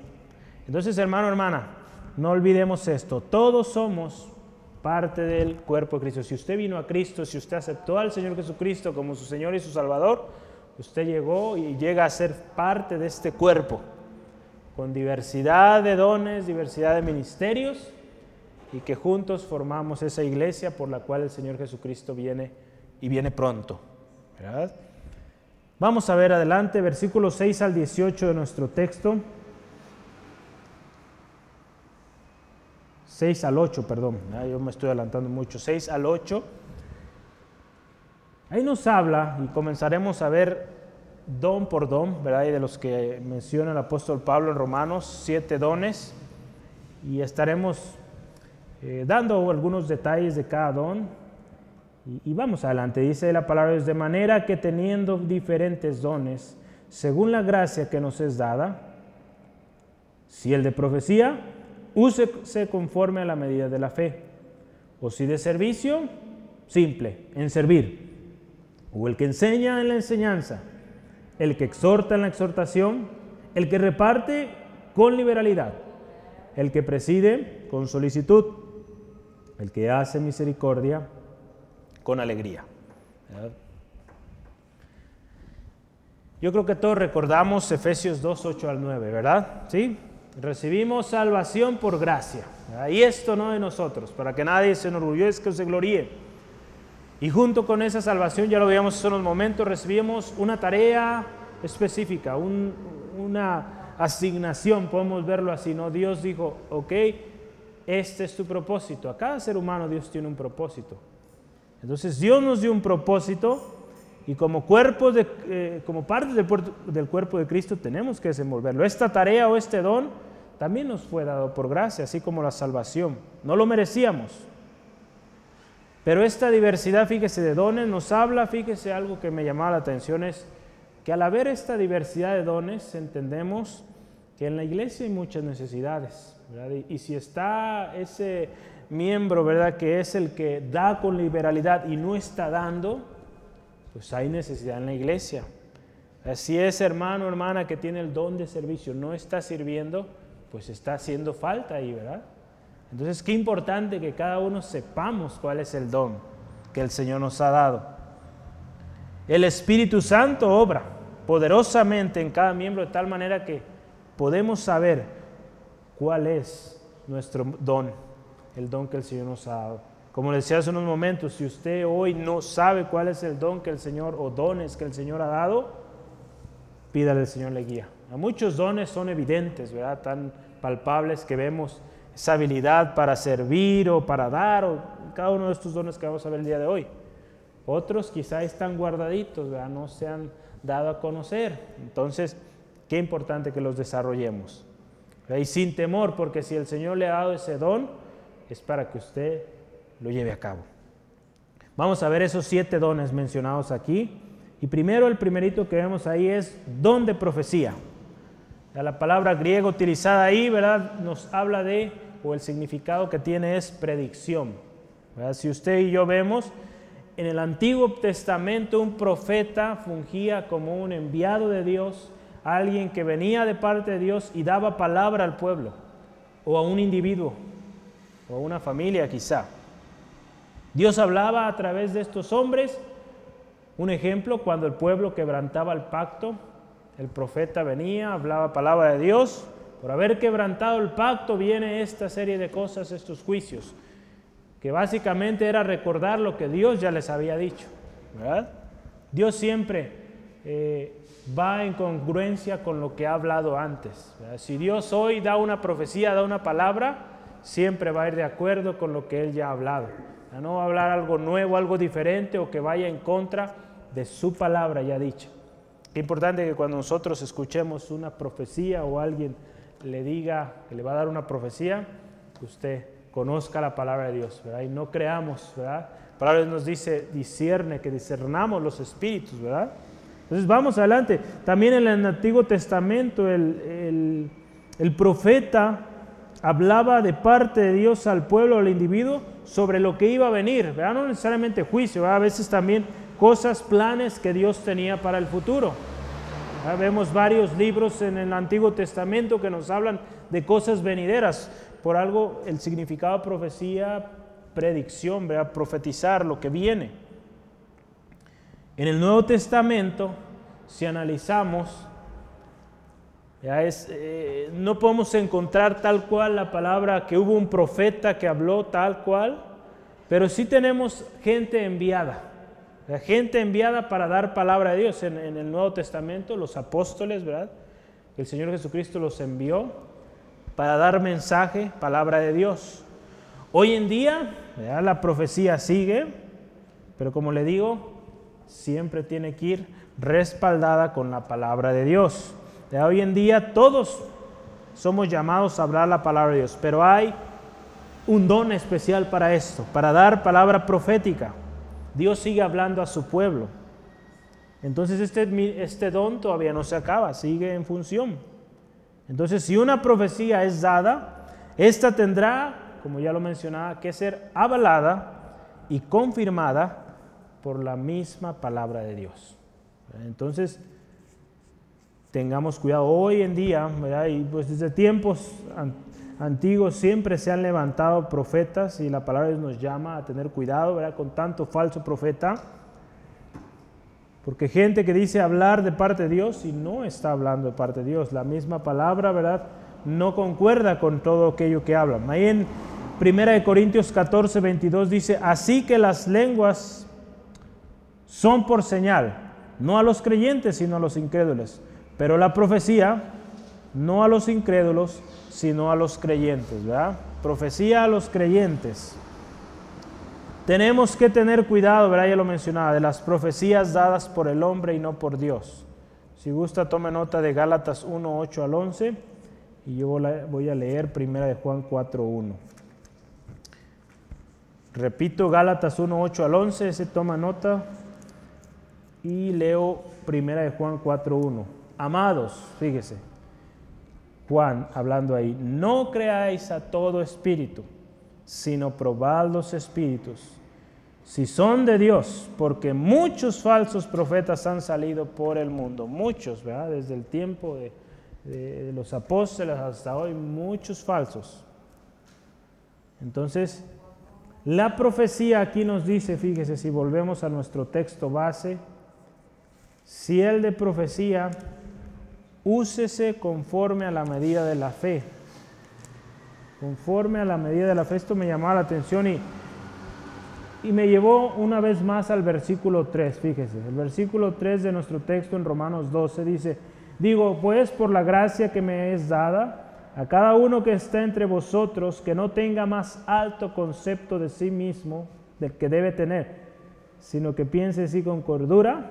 Speaker 1: Entonces, hermano, hermana, no olvidemos esto. Todos somos parte del cuerpo de Cristo. Si usted vino a Cristo, si usted aceptó al Señor Jesucristo como su Señor y su Salvador, usted llegó y llega a ser parte de este cuerpo, con diversidad de dones, diversidad de ministerios, y que juntos formamos esa iglesia por la cual el Señor Jesucristo viene y viene pronto. Vamos a ver adelante, versículos 6 al 18 de nuestro texto. 6 al 8, perdón, yo me estoy adelantando mucho, 6 al 8. Ahí nos habla y comenzaremos a ver don por don, ¿verdad? Y de los que menciona el apóstol Pablo en Romanos, siete dones, y estaremos eh, dando algunos detalles de cada don. Y, y vamos adelante, dice la palabra, de manera que teniendo diferentes dones, según la gracia que nos es dada, si el de profecía, úsese conforme a la medida de la fe. O si de servicio, simple, en servir. O el que enseña en la enseñanza, el que exhorta en la exhortación, el que reparte con liberalidad, el que preside con solicitud, el que hace misericordia con alegría. Yo creo que todos recordamos Efesios 2, 8 al 9, ¿verdad? ¿Sí? Recibimos salvación por gracia. Y esto no de nosotros, para que nadie se enorgullezca o se gloríe. Y junto con esa salvación, ya lo veíamos hace unos momentos, recibimos una tarea específica, una asignación, podemos verlo así, ¿no? Dios dijo, ok, este es tu propósito. A cada ser humano Dios tiene un propósito. Entonces Dios nos dio un propósito y como, cuerpo de, eh, como parte del, del cuerpo de Cristo tenemos que desenvolverlo. Esta tarea o este don también nos fue dado por gracia, así como la salvación. No lo merecíamos. Pero esta diversidad, fíjese, de dones nos habla, fíjese, algo que me llamaba la atención es que al haber esta diversidad de dones, entendemos que en la iglesia hay muchas necesidades. Y, y si está ese miembro, ¿verdad?, que es el que da con liberalidad y no está dando, pues hay necesidad en la iglesia. Si es hermano hermana que tiene el don de servicio, no está sirviendo, pues está haciendo falta ahí, ¿verdad? Entonces, qué importante que cada uno sepamos cuál es el don que el Señor nos ha dado. El Espíritu Santo obra poderosamente en cada miembro de tal manera que podemos saber cuál es nuestro don, el don que el Señor nos ha dado. Como decía hace unos momentos, si usted hoy no sabe cuál es el don que el Señor o dones que el Señor ha dado, pídale al Señor le guía. A muchos dones son evidentes, ¿verdad? Tan palpables que vemos esa habilidad para servir o para dar, o cada uno de estos dones que vamos a ver el día de hoy. Otros quizá están guardaditos, ¿verdad? no se han dado a conocer. Entonces, qué importante que los desarrollemos. Y sin temor, porque si el Señor le ha dado ese don, es para que usted lo lleve a cabo. Vamos a ver esos siete dones mencionados aquí. Y primero, el primerito que vemos ahí es don de profecía. La palabra griega utilizada ahí, ¿verdad? Nos habla de, o el significado que tiene es predicción. Si usted y yo vemos, en el Antiguo Testamento un profeta fungía como un enviado de Dios, alguien que venía de parte de Dios y daba palabra al pueblo, o a un individuo, o a una familia quizá. Dios hablaba a través de estos hombres. Un ejemplo, cuando el pueblo quebrantaba el pacto, el profeta venía, hablaba palabra de Dios. Por haber quebrantado el pacto viene esta serie de cosas, estos juicios, que básicamente era recordar lo que Dios ya les había dicho. Dios siempre eh, va en congruencia con lo que ha hablado antes. Si Dios hoy da una profecía, da una palabra, siempre va a ir de acuerdo con lo que Él ya ha hablado. No va a hablar algo nuevo, algo diferente o que vaya en contra de su palabra ya dicha. Es importante que cuando nosotros escuchemos una profecía o alguien le diga que le va a dar una profecía, usted conozca la palabra de Dios, ¿verdad? Y no creamos, ¿verdad? La palabra nos dice, discierne, que discernamos los espíritus, ¿verdad? Entonces vamos adelante. También en el Antiguo Testamento el, profeta hablaba de parte de Dios al pueblo, al individuo, sobre lo que iba a venir, ¿verdad? No necesariamente juicio, a veces también cosas, planes que Dios tenía para el futuro. Vemos varios libros en el Antiguo Testamento que nos hablan de cosas venideras. Por algo el significado de profecía, predicción, ¿verdad? profetizar lo que viene. En el Nuevo Testamento, si analizamos, eh, no podemos encontrar tal cual la palabra que hubo un profeta que habló tal cual, pero sí tenemos gente enviada, gente enviada para dar palabra de Dios. En, el Nuevo Testamento, los apóstoles, ¿verdad? El Señor Jesucristo los envió para dar mensaje, palabra de Dios. Hoy en día, la profecía sigue, pero como le digo, siempre tiene que ir respaldada con la palabra de Dios. De hoy en día todos somos llamados a hablar la palabra de Dios, pero hay un don especial para esto, para dar palabra profética. Dios sigue hablando a su pueblo. Entonces este, este don todavía no se acaba, sigue en función. Entonces si una profecía es dada, esta tendrá, como ya lo mencionaba, que ser avalada y confirmada por la misma palabra de Dios. Entonces, tengamos cuidado. Hoy en día, y pues desde tiempos antiguos siempre se han levantado profetas y la palabra nos llama a tener cuidado ¿verdad? con tanto falso profeta. Porque gente que dice hablar de parte de Dios y no está hablando de parte de Dios. La misma palabra, ¿verdad? No concuerda con todo aquello que hablan. Ahí en 1 Corintios 14, 22 dice, así que las lenguas son por señal, no a los creyentes, sino a los incrédulos. Pero la profecía, no a los incrédulos, sino a los creyentes, ¿verdad? Profecía a los creyentes. Tenemos que tener cuidado, ¿verdad? Ya lo mencionaba, de las profecías dadas por el hombre y no por Dios. Si gusta, tome nota de Gálatas 1, 8 al 11 y yo voy a leer primera de Juan 4, 1. Repito, Gálatas 1, 8 al 11, ese toma nota y leo primera de Juan 4.1. Amados, fíjese, Juan hablando ahí, no creáis a todo espíritu, sino probad los espíritus, si son de Dios, porque muchos falsos profetas han salido por el mundo, muchos, ¿verdad? Desde el tiempo de, de los apóstoles hasta hoy, muchos falsos. Entonces, la profecía aquí nos dice, fíjese, si volvemos a nuestro texto base, si el de profecía, úsese conforme a la medida de la fe. Conforme a la medida de la fe. Esto me llamaba la atención y, y me llevó una vez más al versículo 3. Fíjese, el versículo 3 de nuestro texto en Romanos 12 dice, digo, pues por la gracia que me es dada, a cada uno que está entre vosotros, que no tenga más alto concepto de sí mismo del que debe tener, sino que piense así con cordura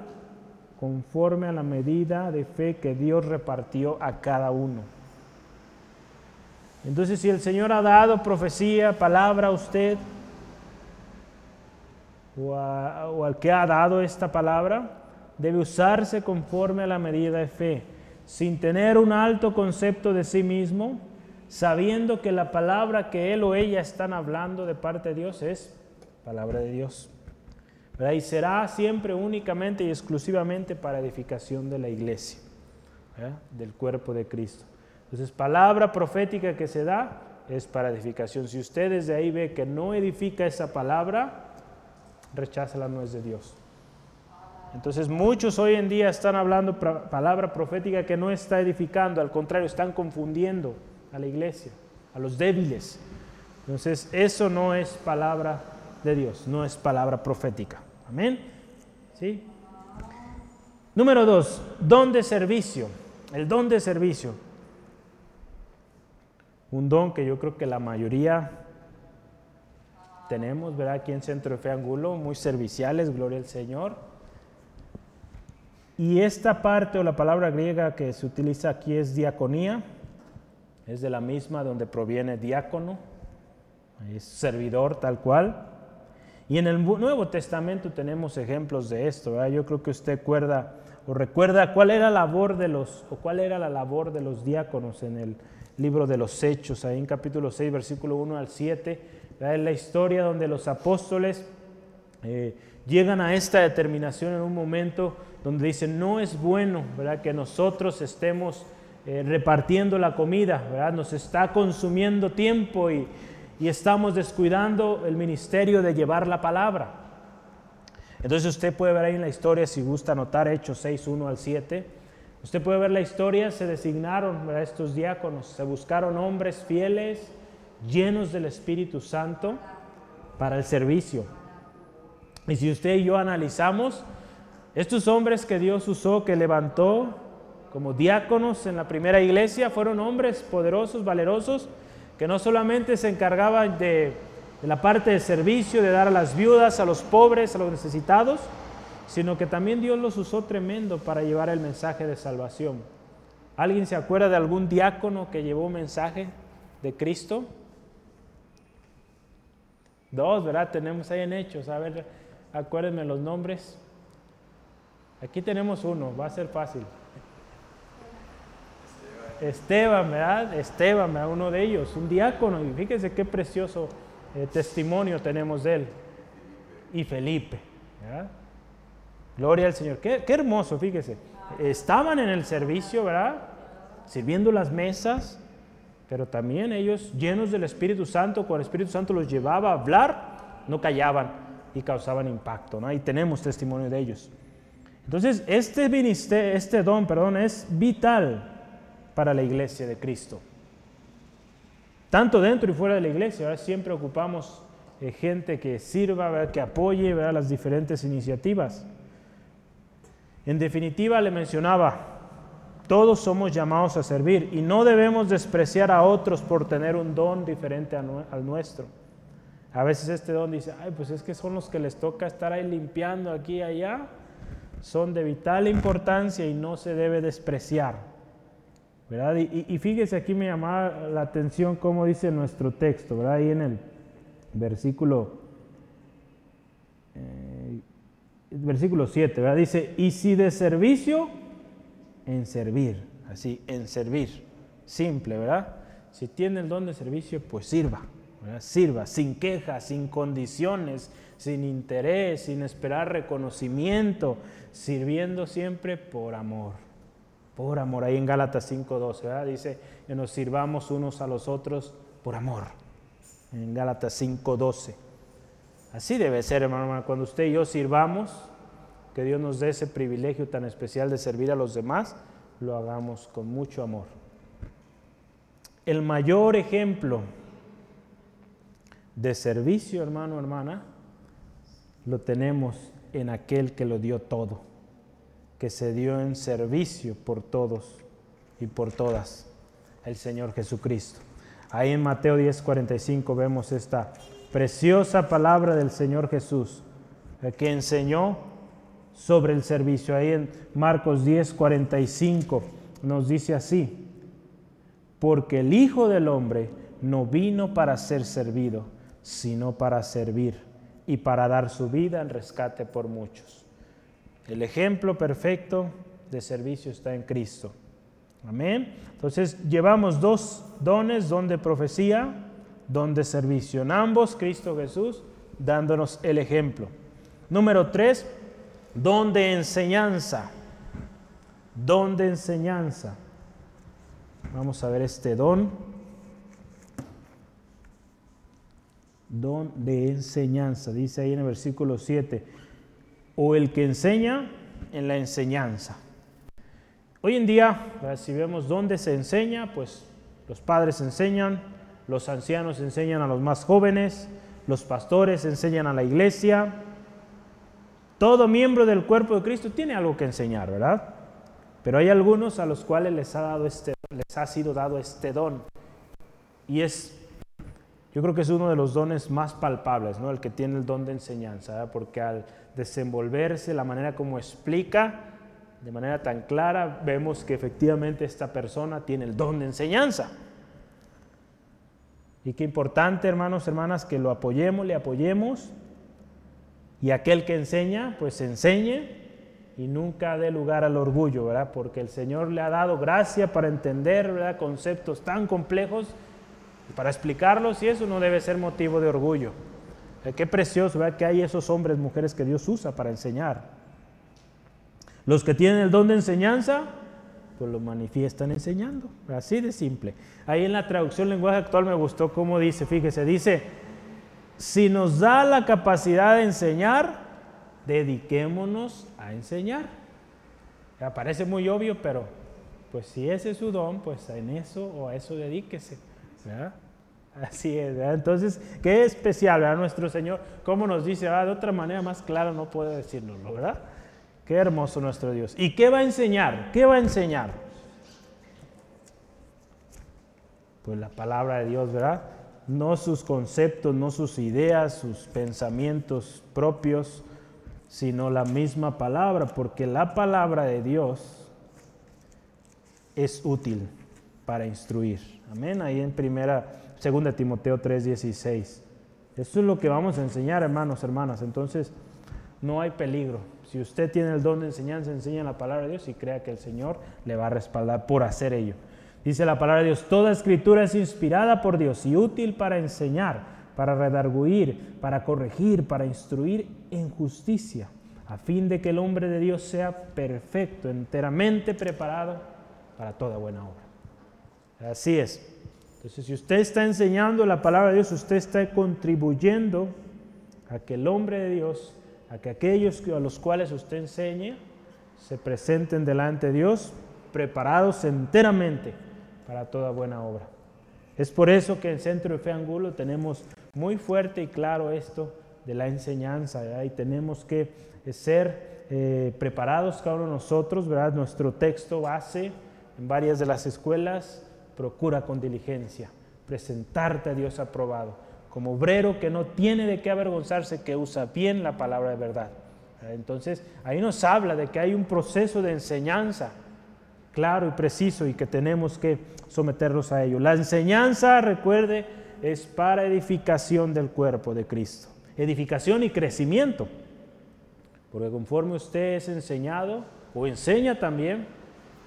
Speaker 1: conforme a la medida de fe que Dios repartió a cada uno. Entonces, si el Señor ha dado profecía, palabra a usted, o, o, al que ha dado esta palabra, debe usarse conforme a la medida de fe, sin tener un alto concepto de sí mismo, sabiendo que la palabra que él o ella están hablando de parte de Dios es palabra de Dios. Y será siempre únicamente y exclusivamente para edificación de la iglesia, del cuerpo de Cristo. Entonces, palabra profética que se da es para edificación. Si usted desde ahí ve que no edifica esa palabra, recházala, no es de Dios. Entonces muchos hoy en día están hablando palabra profética que no está edificando, al contrario, están confundiendo a la iglesia, a los débiles. Entonces eso no es palabra de Dios, no es palabra profética. Amén. ¿Sí? Número dos, don de servicio. El don de servicio. Un don que yo creo que la mayoría tenemos, ¿verdad? Aquí en Centro de Fe Angulo, muy serviciales, gloria al Señor. Y esta parte o la palabra griega que se utiliza aquí es diaconía, es de la misma donde proviene diácono, es servidor tal cual. Y en el Nuevo Testamento tenemos ejemplos de esto, ¿verdad? Yo creo que usted recuerda o recuerda cuál era la labor de los o cuál era la labor de los diáconos en el libro de los Hechos, ahí en capítulo 6, versículo 1 al 7, es la historia donde los apóstoles eh, llegan a esta determinación en un momento donde dicen, no es bueno ¿verdad? que nosotros estemos eh, repartiendo la comida, ¿verdad? nos está consumiendo tiempo y, y estamos descuidando el ministerio de llevar la palabra. Entonces usted puede ver ahí en la historia, si gusta anotar Hechos 6, 1 al 7, usted puede ver la historia, se designaron estos diáconos, se buscaron hombres fieles, llenos del Espíritu Santo para el servicio. Y si usted y yo analizamos, estos hombres que Dios usó, que levantó como diáconos en la primera iglesia, fueron hombres poderosos, valerosos, que no solamente se encargaban de de la parte de servicio, de dar a las viudas, a los pobres, a los necesitados, sino que también Dios los usó tremendo para llevar el mensaje de salvación. ¿Alguien se acuerda de algún diácono que llevó un mensaje de Cristo? Dos, ¿verdad? Tenemos ahí en Hechos. A ver, acuérdenme los nombres. Aquí tenemos uno, va a ser fácil. Esteban, ¿verdad? Esteban, ¿verdad? uno de ellos, un diácono. Y fíjense qué precioso eh, testimonio tenemos de él. Y Felipe. Gloria al Señor. Qué, hermoso, fíjese. Estaban en el servicio, ¿verdad? Sirviendo las mesas, pero también ellos, llenos del Espíritu Santo, cuando el Espíritu Santo los llevaba a hablar, no callaban y causaban impacto, ¿no? Y tenemos testimonio de ellos. Entonces, este, este don, perdón, es vital para la iglesia de Cristo tanto dentro y fuera de la iglesia. Siempre ocupamos eh, gente que sirva, que apoye las diferentes iniciativas. En definitiva, le mencionaba, todos somos llamados a servir y no debemos despreciar a otros por tener un don diferente al nuestro. A veces este don dice, ay, pues es que son los que les toca estar ahí limpiando aquí y allá. Son de vital importancia y no se debe despreciar. Y, fíjese aquí me llamaba la atención cómo dice nuestro texto, ¿verdad? Ahí en el versículo, eh, versículo 7, ¿verdad? Dice, y si de servicio, en servir, así, en servir, simple, ¿verdad? Si tiene el don de servicio, pues sirva, ¿verdad? Sirva, sin quejas, sin condiciones, sin interés, sin esperar reconocimiento, sirviendo siempre por amor por amor. Ahí en Gálatas 5.12, dice que nos sirvamos unos a los otros por amor. En Gálatas 5.12. Así debe ser, hermano, cuando usted y yo sirvamos, que Dios nos dé ese privilegio tan especial de servir a los demás, lo hagamos con mucho amor. El mayor ejemplo de servicio, hermano, hermana, lo tenemos en aquel que lo dio todo que se dio en servicio por todos y por todas, el Señor Jesucristo. Ahí en Mateo 10:45 vemos esta preciosa palabra del Señor Jesús, que enseñó sobre el servicio. Ahí en Marcos 10:45 nos dice así, porque el Hijo del Hombre no vino para ser servido, sino para servir y para dar su vida en rescate por muchos. El ejemplo perfecto de servicio está en Cristo. Amén. Entonces llevamos dos dones, don de profecía, don de servicio. En ambos, Cristo Jesús dándonos el ejemplo. Número tres, don de enseñanza. Don de enseñanza. Vamos a ver este don. Don de enseñanza. Dice ahí en el versículo 7 o el que enseña en la enseñanza. Hoy en día, si vemos dónde se enseña, pues los padres enseñan, los ancianos enseñan a los más jóvenes, los pastores enseñan a la iglesia. Todo miembro del cuerpo de Cristo tiene algo que enseñar, ¿verdad? Pero hay algunos a los cuales les ha, dado este, les ha sido dado este don. Y es, yo creo que es uno de los dones más palpables, ¿no? El que tiene el don de enseñanza, porque al desenvolverse, la manera como explica, de manera tan clara, vemos que efectivamente esta persona tiene el don de enseñanza. Y qué importante, hermanos, hermanas, que lo apoyemos, le apoyemos. Y aquel que enseña, pues enseñe y nunca dé lugar al orgullo, ¿verdad? Porque el Señor le ha dado gracia para entender. Conceptos tan complejos y para explicarlos y eso no debe ser motivo de orgullo. Eh, qué precioso, ¿verdad? Que hay esos hombres, mujeres que Dios usa para enseñar. Los que tienen el don de enseñanza, pues lo manifiestan enseñando. Así de simple. Ahí en la traducción lenguaje actual me gustó cómo dice, fíjese, dice, si nos da la capacidad de enseñar, dediquémonos a enseñar. Parece muy obvio, pero pues si ese es su don, pues en eso o a eso dedíquese. Así es, Entonces, qué especial, ¿verdad? Nuestro Señor, cómo nos dice, de otra manera más clara no puedo decirlo, ¿verdad? Qué hermoso nuestro Dios. ¿Y qué va a enseñar? ¿Qué va a enseñar? Pues la palabra de Dios, ¿verdad? No sus conceptos, no sus ideas, sus pensamientos propios, sino la misma palabra, porque la palabra de Dios es útil para instruir. Amén. Ahí en primera, segunda Timoteo 3:16. Eso es lo que vamos a enseñar, hermanos, hermanas. Entonces, no hay peligro. Si usted tiene el don de enseñanza, enseña la palabra de Dios y crea que el Señor le va a respaldar por hacer ello. Dice la palabra de Dios, toda escritura es inspirada por Dios y útil para enseñar, para redarguir, para corregir, para instruir en justicia, a fin de que el hombre de Dios sea perfecto, enteramente preparado para toda buena obra. Así es. Entonces, si usted está enseñando la palabra de Dios, usted está contribuyendo a que el hombre de Dios a que aquellos a los cuales usted enseñe se presenten delante de Dios preparados enteramente para toda buena obra. Es por eso que en Centro de Fe Angulo tenemos muy fuerte y claro esto de la enseñanza y tenemos que ser eh, preparados cada uno de nosotros, ¿verdad? Nuestro texto base en varias de las escuelas, procura con diligencia presentarte a Dios aprobado como obrero que no tiene de qué avergonzarse, que usa bien la palabra de verdad. Entonces, ahí nos habla de que hay un proceso de enseñanza claro y preciso y que tenemos que someternos a ello. La enseñanza, recuerde, es para edificación del cuerpo de Cristo. Edificación y crecimiento. Porque conforme usted es enseñado o enseña también,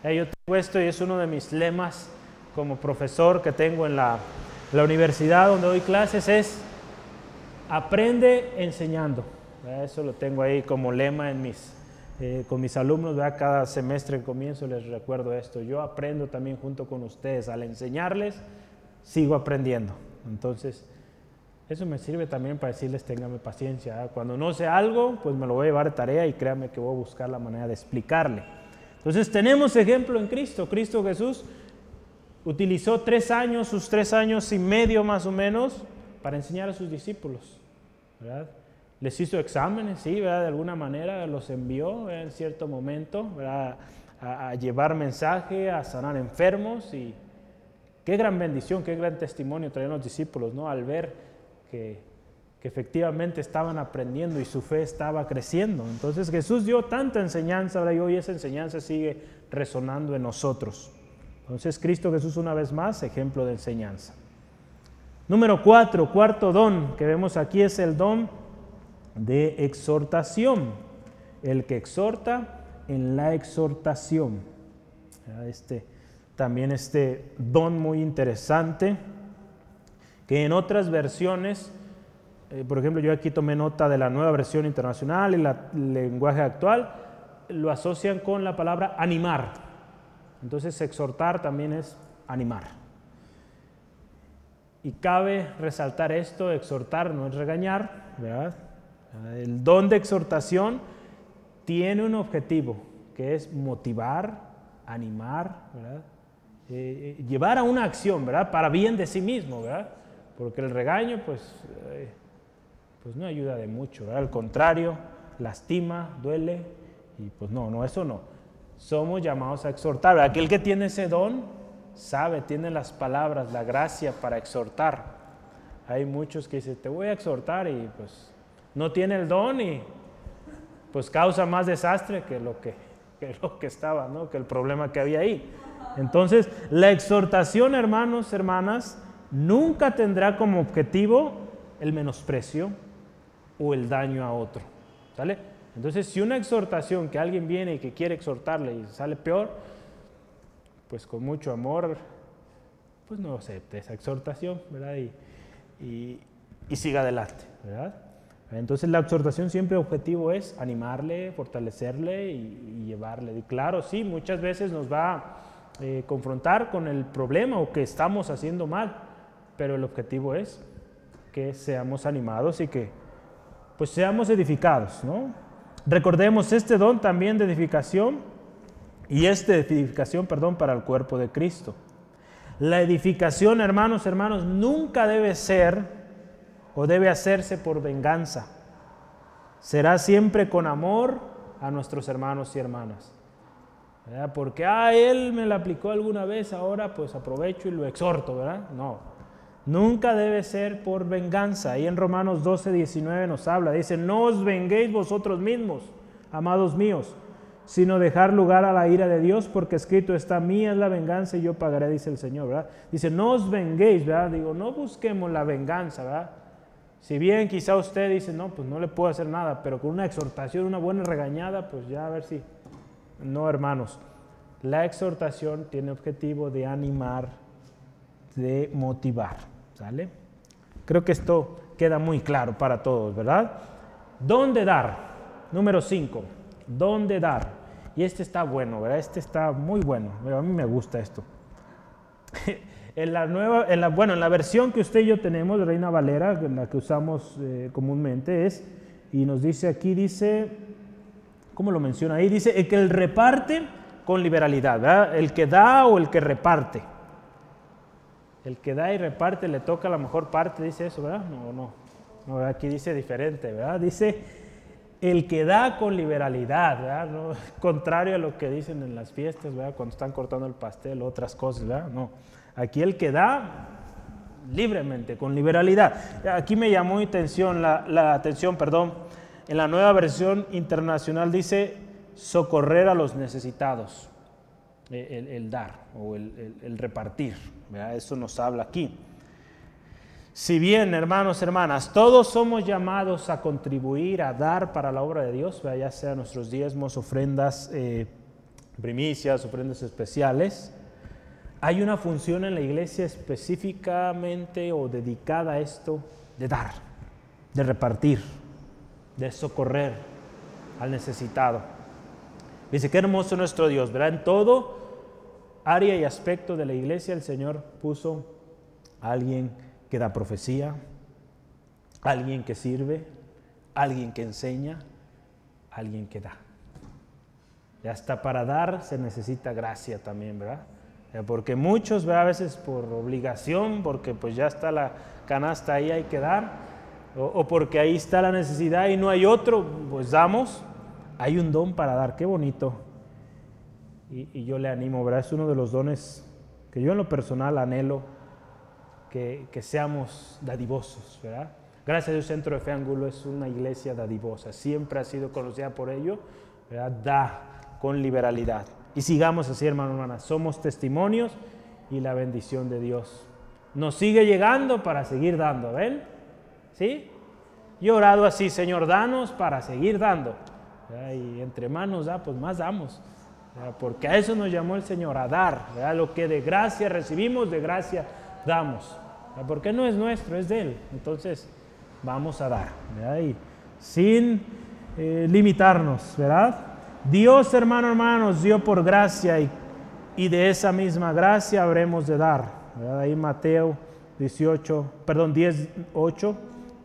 Speaker 1: yo tengo esto y es uno de mis lemas como profesor que tengo en la la universidad donde doy clases es aprende enseñando. Eso lo tengo ahí como lema en mis, eh, con mis alumnos. Cada semestre que comienzo les recuerdo esto. Yo aprendo también junto con ustedes. Al enseñarles, sigo aprendiendo. Entonces, eso me sirve también para decirles ténganme paciencia. Cuando no sé algo, pues me lo voy a llevar de tarea y créanme que voy a buscar la manera de explicarle. Entonces tenemos ejemplo en Cristo. Cristo Jesús utilizó tres años, sus tres años y medio más o menos, para enseñar a sus discípulos. ¿verdad? Les hizo exámenes, sí, ¿verdad? de alguna manera los envió en cierto momento A, a, llevar mensaje, a sanar enfermos y qué gran bendición, qué gran testimonio traían los discípulos ¿no? al ver que, que efectivamente estaban aprendiendo y su fe estaba creciendo. Entonces Jesús dio tanta enseñanza y hoy esa enseñanza sigue resonando en nosotros. Entonces Cristo Jesús una vez más, ejemplo de enseñanza. Número cuatro, cuarto don que vemos aquí es el don de exhortación. El que exhorta en la exhortación. Este, también este don muy interesante que en otras versiones, eh, por ejemplo, yo aquí tomé nota de la nueva versión internacional y el lenguaje actual, lo asocian con la palabra animar. Entonces exhortar también es animar. Y cabe resaltar esto, exhortar no es regañar, ¿verdad? El don de exhortación tiene un objetivo, que es motivar, animar. Eh, eh, llevar a una acción, ¿verdad? Para bien de sí mismo, ¿verdad? Porque el regaño, pues, eh, pues no ayuda de mucho. Al contrario, lastima, duele, y pues no, no, eso no. Somos llamados a exhortar. Aquel que tiene ese don sabe, tiene las palabras, la gracia para exhortar. Hay muchos que dicen, te voy a exhortar y pues no tiene el don y pues causa más desastre que lo que, que lo que estaba, ¿no? que el problema que había ahí. Entonces, la exhortación, hermanos, hermanas, nunca tendrá como objetivo el menosprecio o el daño a otro. ¿Sale? Entonces, si una exhortación que alguien viene y que quiere exhortarle y sale peor, pues con mucho amor, pues no acepte esa exhortación, ¿verdad? Y, y, siga adelante, ¿verdad? Entonces la exhortación siempre objetivo es animarle, fortalecerle y, llevarle. Y claro, sí, muchas veces nos va a eh, confrontar con el problema o que estamos haciendo mal, pero el objetivo es que seamos animados y que pues seamos edificados, ¿no? Recordemos este don también de edificación y esta edificación, perdón, para el cuerpo de Cristo. La edificación, hermanos, hermanos, nunca debe ser o debe hacerse por venganza. Será siempre con amor a nuestros hermanos y hermanas. Porque, ah, él me la aplicó alguna vez, ahora pues aprovecho y lo exhorto, ¿verdad? No, nunca debe ser por venganza. Ahí en Romanos 12, 19 nos habla, dice, no os venguéis vosotros mismos, amados míos, sino dejar lugar a la ira de Dios, porque escrito está, mía es la venganza y yo pagaré, dice el Señor, ¿verdad? Dice, no os venguéis, ¿verdad? Digo, no busquemos la venganza, ¿verdad? Si bien quizá usted dice, no, pues no le puedo hacer nada, pero con una exhortación, una buena regañada, pues ya a ver si... No, hermanos, la exhortación tiene objetivo de animar, de motivar, Creo que esto queda muy claro para todos, ¿verdad? ¿Dónde dar? Número 5, ¿dónde dar? Y este está bueno, ¿verdad? Este está muy bueno, a mí me gusta esto. en la nueva, en la, bueno, en la versión que usted y yo tenemos, Reina Valera, la que usamos eh, comúnmente, es, y nos dice aquí, dice, ¿cómo lo menciona ahí? Dice, el que el reparte con liberalidad, ¿verdad? El que da o el que reparte. El que da y reparte le toca la mejor parte, dice eso, ¿verdad? No, no. aquí dice diferente, ¿verdad? Dice el que da con liberalidad, ¿verdad? No, contrario a lo que dicen en las fiestas, ¿verdad? Cuando están cortando el pastel, otras cosas, ¿verdad? No. Aquí el que da libremente, con liberalidad. Aquí me llamó atención, la atención, perdón, en la nueva versión internacional dice socorrer a los necesitados, eh, el, dar o el, repartir. Eso nos habla aquí. Si bien, hermanos, hermanas, todos somos llamados a contribuir, a dar para la obra de Dios, ya sea nuestros diezmos, ofrendas, eh, primicias, ofrendas especiales, hay una función en la iglesia específicamente o dedicada a esto de dar, de repartir, de socorrer al necesitado. Dice, qué hermoso nuestro Dios, ¿verdad? En todo área y aspecto de la iglesia el Señor puso a alguien que da profecía, alguien que sirve, alguien que enseña, alguien que da. Y hasta para dar se necesita gracia también, ¿verdad? Porque muchos, ¿verdad? a veces por obligación, porque pues ya está la canasta ahí, hay que dar, o, o porque ahí está la necesidad y no hay otro, pues damos, hay un don para dar, qué bonito. Y, yo le animo, ¿verdad? Es uno de los dones que yo en lo personal anhelo que, seamos dadivosos, ¿verdad? Gracias a Dios, Centro de Fe Angulo es una iglesia dadivosa, siempre ha sido conocida por ello, ¿verdad? Da con liberalidad. Y sigamos así, hermano, hermana, somos testimonios y la bendición de Dios nos sigue llegando para seguir dando, ¿ven? ¿Sí? Yo orado así, Señor, danos para seguir dando. Y entre manos da, pues más damos. Porque a eso nos llamó el Señor, a dar. Lo que de gracia recibimos, de gracia damos. Porque no es nuestro, es de Él. Entonces, vamos a dar. Sin eh, limitarnos, ¿verdad? Dios, hermano, hermanos, dio por gracia y, de esa misma gracia habremos de dar. Ahí Mateo 18, perdón, 10, 8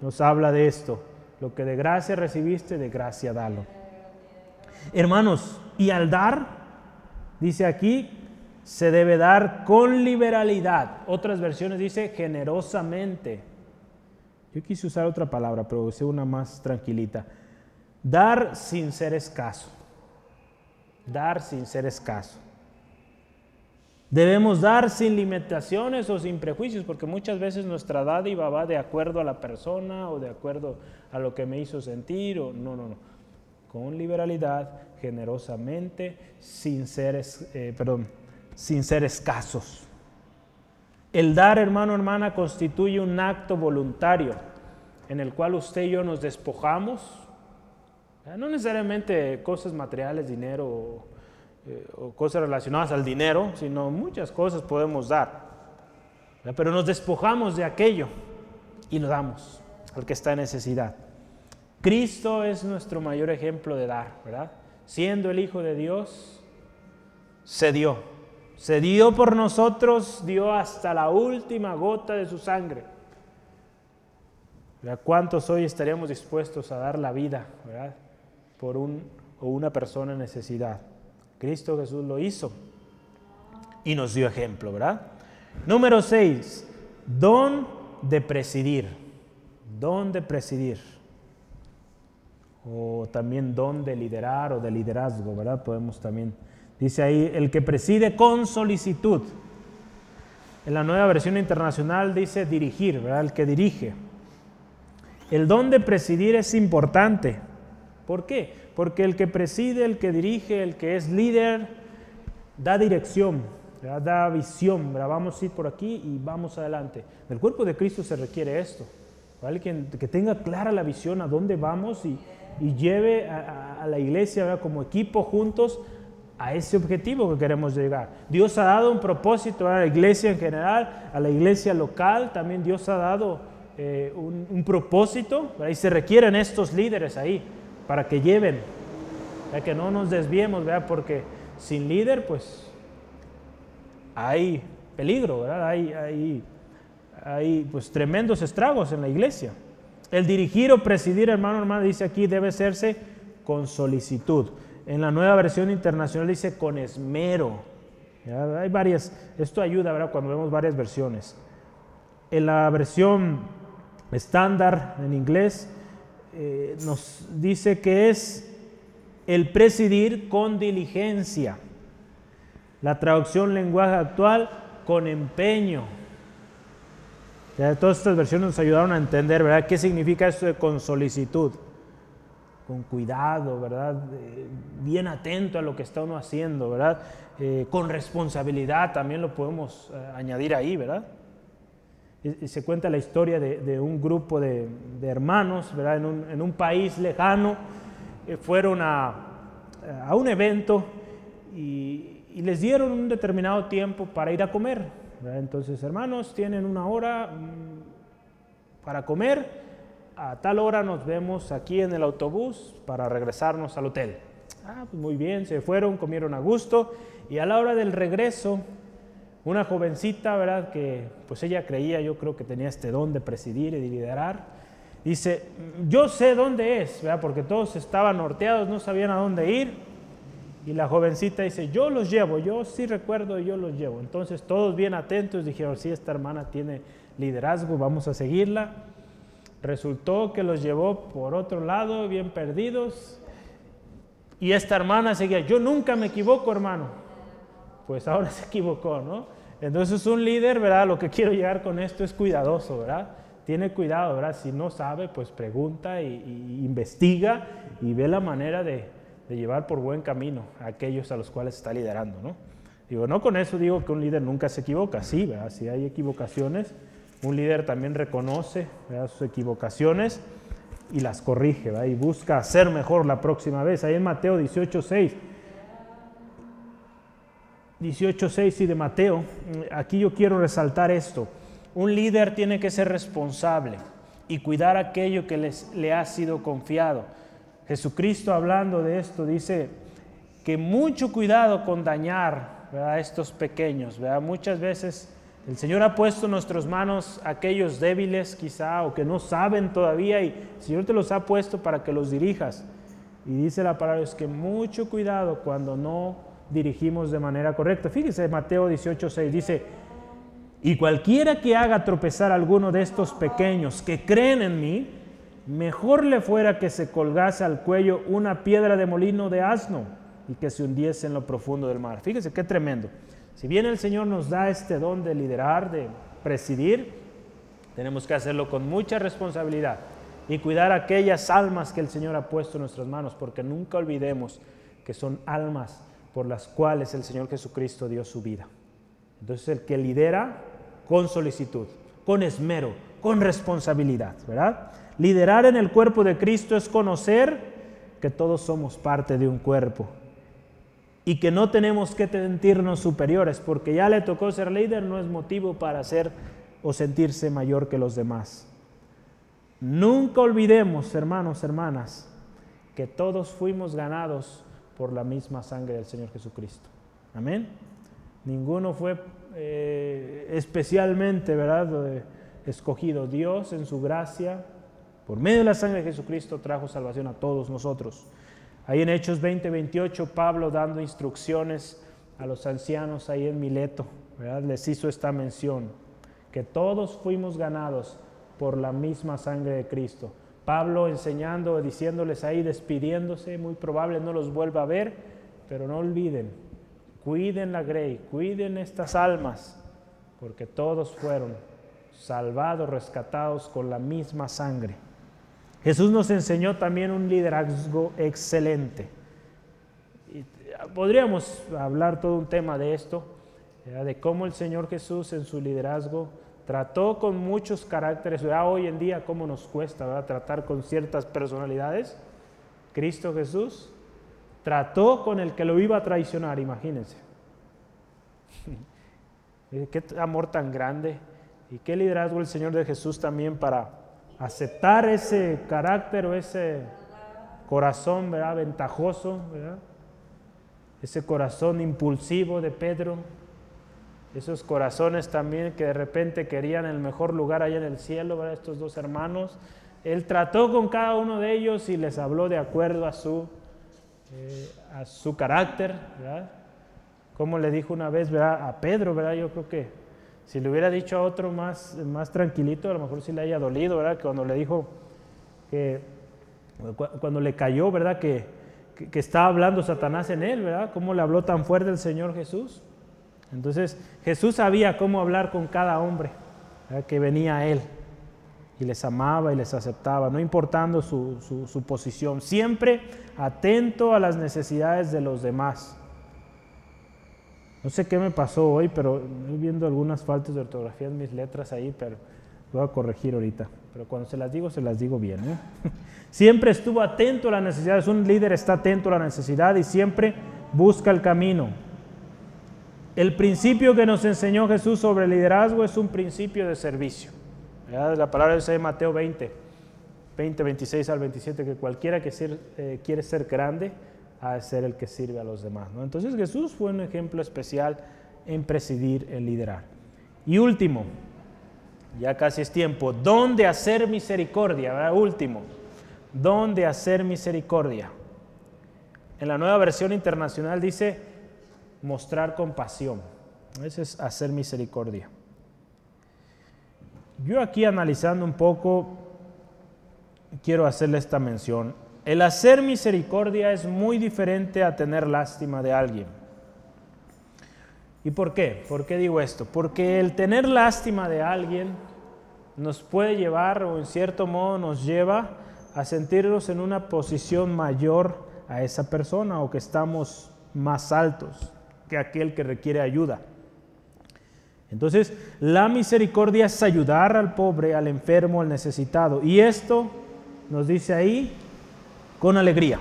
Speaker 1: nos habla de esto. Lo que de gracia recibiste, de gracia dalo. Hermanos, y al dar, dice aquí, se debe dar con liberalidad. Otras versiones dice generosamente. Yo quise usar otra palabra, pero usé una más tranquilita. Dar sin ser escaso. Dar sin ser escaso. Debemos dar sin limitaciones o sin prejuicios, porque muchas veces nuestra dádiva va de acuerdo a la persona o de acuerdo a lo que me hizo sentir. O, no, no, no. Con liberalidad, generosamente, sin ser, eh, perdón, sin escasos. El dar, hermano, hermana, constituye un acto voluntario en el cual usted y yo nos despojamos, no necesariamente cosas materiales, dinero eh, o cosas relacionadas al dinero, sino muchas cosas podemos dar. Pero nos despojamos de aquello y lo damos al que está en necesidad. Cristo es nuestro mayor ejemplo de dar, ¿verdad? Siendo el Hijo de Dios, se dio. Se dio por nosotros, dio hasta la última gota de su sangre. ¿Cuántos hoy estaríamos dispuestos a dar la vida, ¿verdad? Por un o una persona en necesidad? Cristo Jesús lo hizo y nos dio ejemplo, ¿verdad? Número 6, don de presidir. Don de presidir. O también don de liderar o de liderazgo, ¿verdad? Podemos también. Dice ahí, el que preside con solicitud. En la nueva versión internacional dice dirigir, ¿verdad? El que dirige. El don de presidir es importante. ¿Por qué? Porque el que preside, el que dirige, el que es líder, da dirección, da visión. Vamos a ir por aquí y vamos adelante. Del cuerpo de Cristo se requiere esto. Alguien que tenga clara la visión a dónde vamos y, lleve a, la iglesia como equipo juntos a ese objetivo que queremos llegar. Dios ha dado un propósito a la iglesia en general, a la iglesia local, también Dios ha dado eh, un, propósito, y se requieren estos líderes ahí para que lleven, ya que no nos desviemos, ¿verdad? porque sin líder pues hay peligro, ¿verdad? Hay, hay, hay pues tremendos estragos en la iglesia. El dirigir o presidir, hermano, hermano, dice aquí, debe hacerse con solicitud. En la nueva versión internacional dice con esmero. Hay varias, esto ayuda, ¿verdad? Cuando vemos varias versiones. En la versión estándar en inglés eh, nos dice que es el presidir con diligencia. La traducción lenguaje actual con empeño. Todas estas versiones nos ayudaron a entender, ¿verdad? ¿Qué significa esto de con solicitud? Con cuidado, ¿verdad? bien atento a lo que está uno haciendo, ¿verdad? Eh, con responsabilidad también lo podemos eh, añadir ahí, ¿verdad? se cuenta la historia de, un grupo de, hermanos ¿verdad? En, un, país lejano, eh, fueron a, un evento y, les dieron un determinado tiempo para ir a comer. Entonces, hermanos, tienen una hora mm, para comer, a tal hora nos vemos aquí en el autobús para regresarnos al hotel. Ah, pues muy bien, se fueron, comieron a gusto y a la hora del regreso una jovencita, ¿verdad? Que pues ella creía, yo creo que tenía este don de presidir y de liderar. Dice, yo sé dónde es, ¿verdad? Porque todos estaban norteados, no sabían a dónde ir. Y la jovencita dice, yo los llevo, yo sí recuerdo, yo los llevo. Entonces todos bien atentos dijeron, sí, esta hermana tiene liderazgo, vamos a seguirla. Resultó que los llevó por otro lado, bien perdidos. Y esta hermana seguía, yo nunca me equivoco, hermano. Pues ahora se equivocó, ¿no? Entonces un líder, ¿verdad? Lo que quiero llegar con esto es cuidadoso, ¿verdad? Tiene cuidado, ¿verdad? Si no sabe, pues pregunta investiga y ve la manera de, llevar por buen camino a aquellos a los cuales está liderando, ¿no? Digo, no con eso digo que un líder nunca se equivoca, sí, ¿verdad? Si hay equivocaciones, un líder también reconoce sus equivocaciones y las corrige, ¿verdad? Y busca hacer mejor la próxima vez. Ahí en Mateo 18, 6 18.6 y de Mateo, aquí yo quiero resaltar esto. Un líder tiene que ser responsable y cuidar aquello que les, le ha sido confiado. Jesucristo hablando de esto dice que mucho cuidado con dañar a estos pequeños. Muchas veces el Señor ha puesto en nuestras manos aquellos débiles quizá o que no saben todavía y el Señor te los ha puesto para que los dirijas. Y dice la palabra es que mucho cuidado cuando no dirigimos de manera correcta. Fíjese, Mateo 18:6 dice, y cualquiera que haga tropezar a alguno de estos pequeños que creen en mí, mejor le fuera que se colgase al cuello una piedra de molino de asno y que se hundiese en lo profundo del mar. Fíjese qué tremendo. Si bien el Señor nos da este don de liderar, de presidir, tenemos que hacerlo con mucha responsabilidad y cuidar aquellas almas que el Señor ha puesto en nuestras manos, porque nunca olvidemos que son almas por las cuales el Señor Jesucristo dio su vida. Entonces el que lidera con solicitud, con esmero, con responsabilidad, ¿verdad? Liderar en el cuerpo de Cristo es conocer que todos somos parte de un cuerpo y que no tenemos que sentirnos superiores, porque ya le tocó ser líder, no es motivo para ser o sentirse mayor que los demás. Nunca olvidemos, hermanos, hermanas, que todos fuimos ganados por la misma sangre del Señor Jesucristo. Amén. Ninguno fue eh, especialmente, ¿verdad?, escogido. Dios en su gracia, por medio de la sangre de Jesucristo, trajo salvación a todos nosotros. Ahí en Hechos 20, 28, Pablo dando instrucciones a los ancianos ahí en Mileto, ¿verdad? les hizo esta mención, que todos fuimos ganados por la misma sangre de Cristo. Pablo enseñando, diciéndoles ahí, despidiéndose, muy probable no los vuelva a ver, pero no olviden, cuiden la grey, cuiden estas almas, porque todos fueron salvados, rescatados con la misma sangre. Jesús nos enseñó también un liderazgo excelente. podríamos hablar todo un tema de esto, de cómo el Señor Jesús en su liderazgo trató con muchos caracteres. Hoy en día, cómo nos cuesta tratar con ciertas personalidades. Cristo Jesús trató con el que lo iba a traicionar, imagínense. Qué amor tan grande y qué liderazgo el Señor de Jesús también para aceptar ese carácter o ese corazón ¿verdad? ventajoso, ese corazón impulsivo de Pedro, esos corazones también que de repente querían el mejor lugar allá en el cielo, ¿verdad? estos dos hermanos. Él trató con cada uno de ellos y les habló de acuerdo a su, eh, a su carácter, ¿verdad? Como le dijo una vez ¿verdad? a Pedro, ¿verdad? yo creo que si le hubiera dicho a otro más, más tranquilito, a lo mejor sí le haya dolido, ¿verdad? Cuando le dijo que, cuando le cayó, ¿verdad? Que, que, estaba hablando Satanás en él, ¿verdad? ¿Cómo le habló tan fuerte el Señor Jesús? Entonces, Jesús sabía cómo hablar con cada hombre que venía a él y les amaba y les aceptaba, no importando su, su, su posición, siempre atento a las necesidades de los demás. No sé qué me pasó hoy, pero estoy viendo algunas faltas de ortografía en mis letras ahí, pero voy a corregir ahorita. Pero cuando se las digo, se las digo bien. ¿eh? Siempre estuvo atento a las necesidades. Un líder está atento a la necesidad y siempre busca el camino. El principio que nos enseñó Jesús sobre liderazgo es un principio de servicio. La palabra dice en Mateo 20, 20, 26 al 27, que cualquiera que eh, quiere ser grande, a ser el que sirve a los demás. ¿no? Entonces Jesús fue un ejemplo especial en presidir el liderar. Y último, ya casi es tiempo, ¿dónde hacer misericordia? Último, ¿dónde hacer misericordia? En la nueva versión internacional dice mostrar compasión. Ese es hacer misericordia. Yo aquí analizando un poco, quiero hacerle esta mención. El hacer misericordia es muy diferente a tener lástima de alguien. ¿Y por qué? ¿Por qué digo esto? Porque el tener lástima de alguien nos puede llevar, o en cierto modo nos lleva, a sentirnos en una posición mayor a esa persona o que estamos más altos que aquel que requiere ayuda. Entonces, la misericordia es ayudar al pobre, al enfermo, al necesitado. Y esto nos dice ahí con alegría.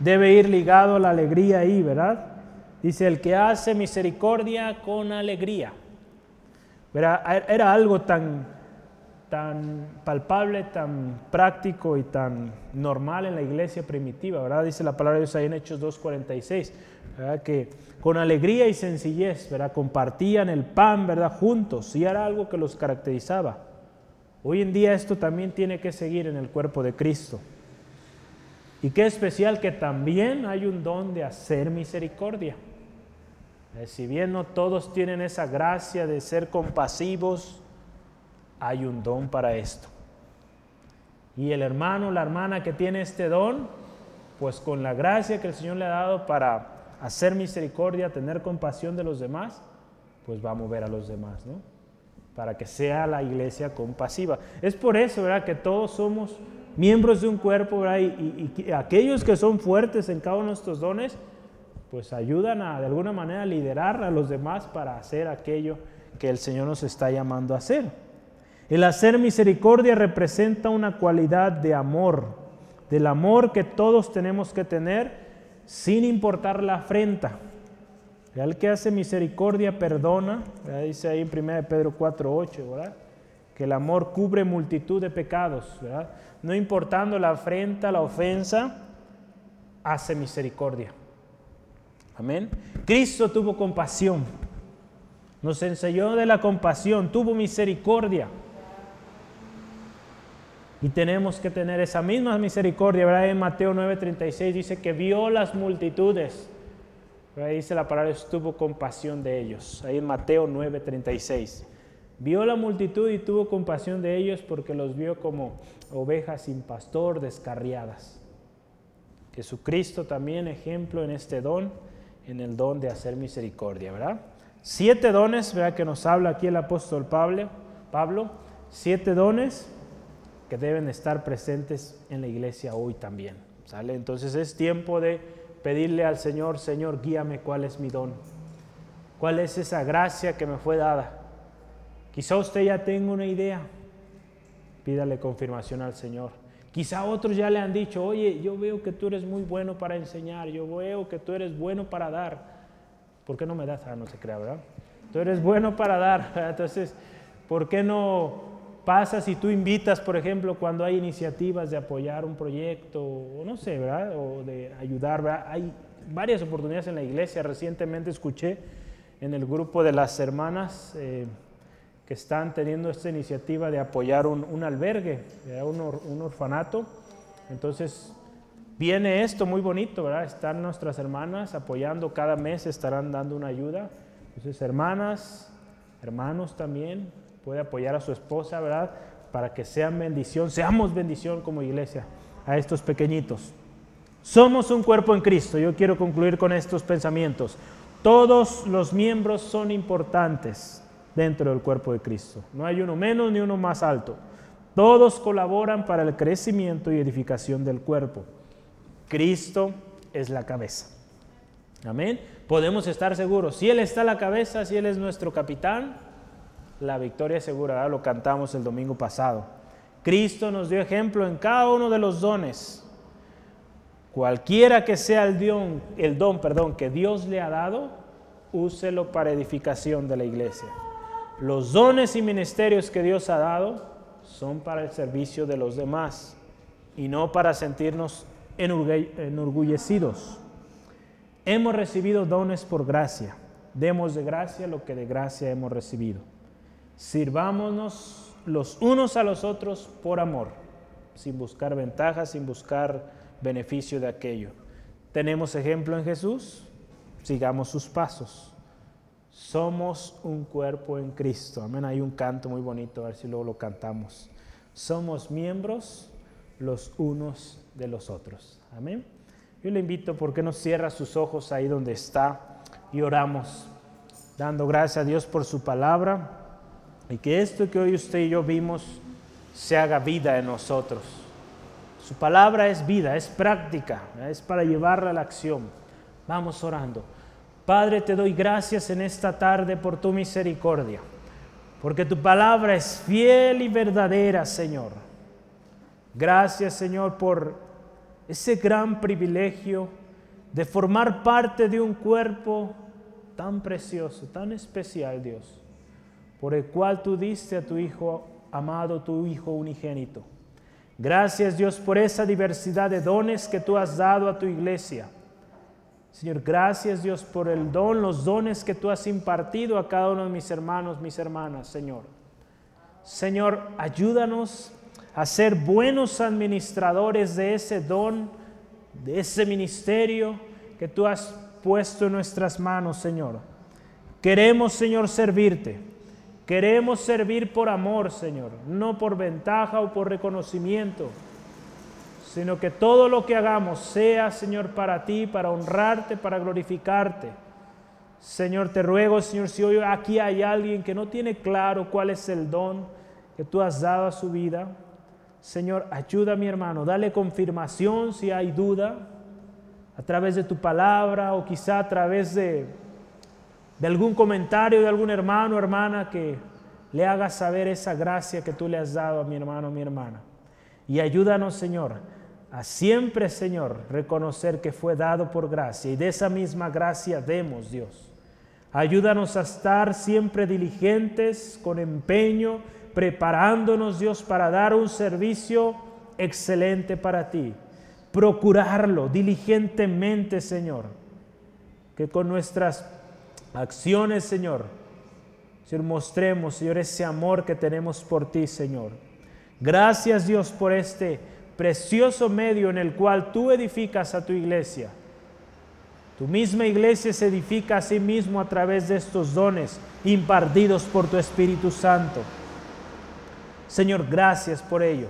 Speaker 1: Debe ir ligado la alegría ahí, ¿verdad? Dice, el que hace misericordia con alegría. Era algo tan, tan palpable, tan práctico y tan normal en la iglesia primitiva, ¿verdad? Dice la palabra de Dios ahí en Hechos 2.46, ¿verdad? Que con alegría y sencillez, ¿verdad? Compartían el pan, ¿verdad? Juntos, y era algo que los caracterizaba. Hoy en día esto también tiene que seguir en el cuerpo de Cristo. Y qué especial que también hay un don de hacer misericordia. Eh, si bien no todos tienen esa gracia de ser compasivos, hay un don para esto. Y el hermano, la hermana que tiene este don, pues con la gracia que el Señor le ha dado para hacer misericordia, tener compasión de los demás, pues va a mover a los demás, ¿no? Para que sea la iglesia compasiva. Es por eso, ¿verdad? Que todos somos miembros de un cuerpo, ¿verdad? Y, aquellos que son fuertes en cada uno de estos dones, pues ayudan a, de alguna manera liderar a los demás para hacer aquello que el Señor nos está llamando a hacer. El hacer misericordia representa una cualidad de amor, del amor que todos tenemos que tener sin importar la afrenta. El que hace misericordia perdona, dice ahí en 1 Pedro 4:8, ¿verdad? Que el amor cubre multitud de pecados. No importando la afrenta, la ofensa, hace misericordia. Amén. Cristo tuvo compasión. Nos enseñó de la compasión, tuvo misericordia. Y tenemos que tener esa misma misericordia. ¿verdad? En Mateo 9:36 dice que vio las multitudes. Ahí dice la palabra, tuvo compasión de ellos. Ahí en Mateo 9:36. Vio la multitud y tuvo compasión de ellos porque los vio como ovejas sin pastor, descarriadas. Jesucristo también ejemplo en este don en el don de hacer misericordia, ¿verdad? Siete dones, ¿verdad? Que nos habla aquí el apóstol Pablo, Pablo, siete dones que deben estar presentes en la iglesia hoy también, ¿sale? Entonces es tiempo de pedirle al Señor, Señor, guíame cuál es mi don, cuál es esa gracia que me fue dada. Quizá usted ya tenga una idea, pídale confirmación al Señor. Quizá otros ya le han dicho, oye, yo veo que tú eres muy bueno para enseñar, yo veo que tú eres bueno para dar. ¿Por qué no me das? Ah, no se crea, ¿verdad? Tú eres bueno para dar. Entonces, ¿por qué no pasas y tú invitas, por ejemplo, cuando hay iniciativas de apoyar un proyecto, o no sé, ¿verdad? O de ayudar, ¿verdad? Hay varias oportunidades en la iglesia. Recientemente escuché en el grupo de las hermanas. Eh, están teniendo esta iniciativa de apoyar un, albergue, un, orfanato. Entonces, viene esto muy bonito, ¿verdad? Están nuestras hermanas apoyando, cada mes estarán dando una ayuda. Entonces, hermanas, hermanos también, puede apoyar a su esposa, ¿verdad? Para que sean bendición, seamos bendición como iglesia a estos pequeñitos. Somos un cuerpo en Cristo. Yo quiero concluir con estos pensamientos. Todos los miembros son importantes dentro del cuerpo de Cristo. No hay uno menos ni uno más alto. Todos colaboran para el crecimiento y edificación del cuerpo. Cristo es la cabeza. Amén. Podemos estar seguros. Si Él está la cabeza, si Él es nuestro capitán, la victoria es segura. Lo cantamos el domingo pasado. Cristo nos dio ejemplo en cada uno de los dones. Cualquiera que sea el don, el don perdón, que Dios le ha dado, úselo para edificación de la iglesia. Los dones y ministerios que Dios ha dado son para el servicio de los demás y no para sentirnos enorgullecidos. Hemos recibido dones por gracia. Demos de gracia lo que de gracia hemos recibido. Sirvámonos los unos a los otros por amor, sin buscar ventajas, sin buscar beneficio de aquello. Tenemos ejemplo en Jesús, sigamos sus pasos. Somos un cuerpo en Cristo. Amén. Hay un canto muy bonito, a ver si luego lo cantamos. Somos miembros los unos de los otros. Amén. Yo le invito, ¿por qué no cierra sus ojos ahí donde está y oramos, dando gracias a Dios por su palabra y que esto que hoy usted y yo vimos se haga vida en nosotros. Su palabra es vida, es práctica, es para llevarla a la acción. Vamos orando. Padre, te doy gracias en esta tarde por tu misericordia, porque tu palabra es fiel y verdadera, Señor. Gracias, Señor, por ese gran privilegio de formar parte de un cuerpo tan precioso, tan especial, Dios, por el cual tú diste a tu Hijo amado, tu Hijo unigénito. Gracias, Dios, por esa diversidad de dones que tú has dado a tu iglesia Señor, gracias Dios por el don, los dones que tú has impartido a cada uno de mis hermanos, mis hermanas, Señor. Señor, ayúdanos a ser buenos administradores de ese don, de ese ministerio que tú has puesto en nuestras manos, Señor. Queremos, Señor, servirte. Queremos servir por amor, Señor, no por ventaja o por reconocimiento, sino que todo lo que hagamos sea, Señor, para ti, para honrarte, para glorificarte. Señor, te ruego, Señor, si hoy aquí hay alguien que no tiene claro cuál es el don que tú has dado a su vida, Señor, ayuda a mi hermano, dale confirmación si hay duda, a través de tu palabra o quizá a través de, de algún comentario de algún hermano o hermana que le haga saber esa gracia que tú le has dado a mi hermano o mi hermana. Y ayúdanos, Señor, a siempre, Señor, reconocer que fue dado por gracia y de esa misma gracia demos, Dios. Ayúdanos a estar siempre diligentes, con empeño, preparándonos, Dios, para dar un servicio excelente para ti procurarlo diligentemente, Señor. Que con nuestras acciones, Señor, mostremos, Señor, ese amor que tenemos por ti, Señor. Gracias, Dios, por este precioso medio en el cual tú edificas a tu iglesia. Tu misma iglesia se edifica a sí mismo a través de estos dones impartidos por tu Espíritu Santo. Señor, gracias por ello.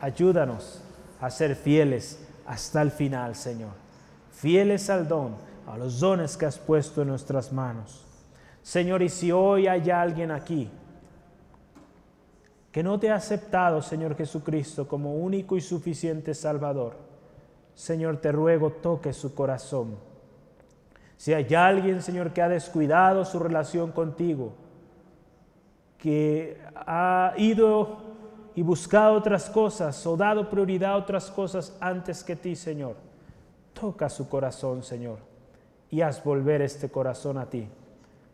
Speaker 1: Ayúdanos a ser fieles hasta el final, Señor. Fieles al don, a los dones que has puesto en nuestras manos. Señor, y si hoy hay alguien aquí que no te ha aceptado, Señor Jesucristo, como único y suficiente Salvador, Señor, te ruego toque su corazón. Si hay alguien, Señor, que ha descuidado su relación contigo, que ha ido y buscado otras cosas o dado prioridad a otras cosas antes que ti, Señor. Toca su corazón, Señor, y haz volver este corazón a ti.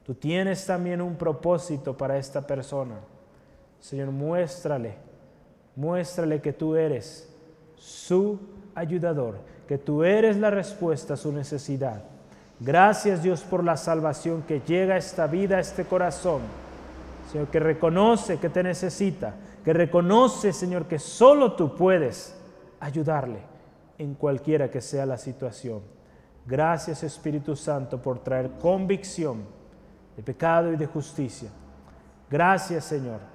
Speaker 1: Tú tienes también un propósito para esta persona. Señor, muéstrale, muéstrale que tú eres su ayudador, que tú eres la respuesta a su necesidad. Gracias Dios por la salvación que llega a esta vida, a este corazón. Señor, que reconoce que te necesita que reconoce, Señor, que solo tú puedes ayudarle en cualquiera que sea la situación. Gracias, Espíritu Santo, por traer convicción de pecado y de justicia. Gracias, Señor.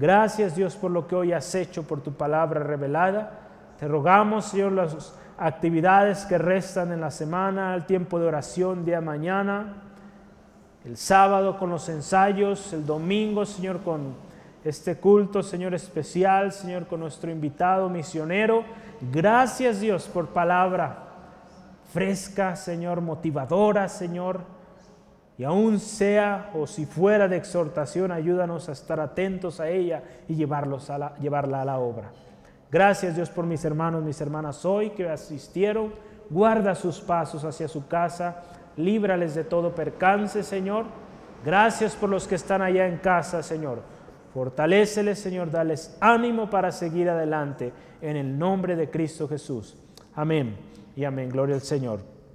Speaker 1: Gracias, Dios, por lo que hoy has hecho, por tu palabra revelada. Te rogamos, Señor, las actividades que restan en la semana, el tiempo de oración día mañana, el sábado con los ensayos, el domingo, Señor, con este culto, Señor, especial, Señor, con nuestro invitado misionero. Gracias, Dios, por palabra fresca, Señor, motivadora, Señor. Y aún sea o si fuera de exhortación, ayúdanos a estar atentos a ella y llevarlos a la, llevarla a la obra. Gracias, Dios, por mis hermanos, mis hermanas hoy que asistieron. Guarda sus pasos hacia su casa. Líbrales de todo percance, Señor. Gracias por los que están allá en casa, Señor Fortaléceles, Señor, dales ánimo para seguir adelante en el nombre de Cristo Jesús. Amén y amén. Gloria al Señor.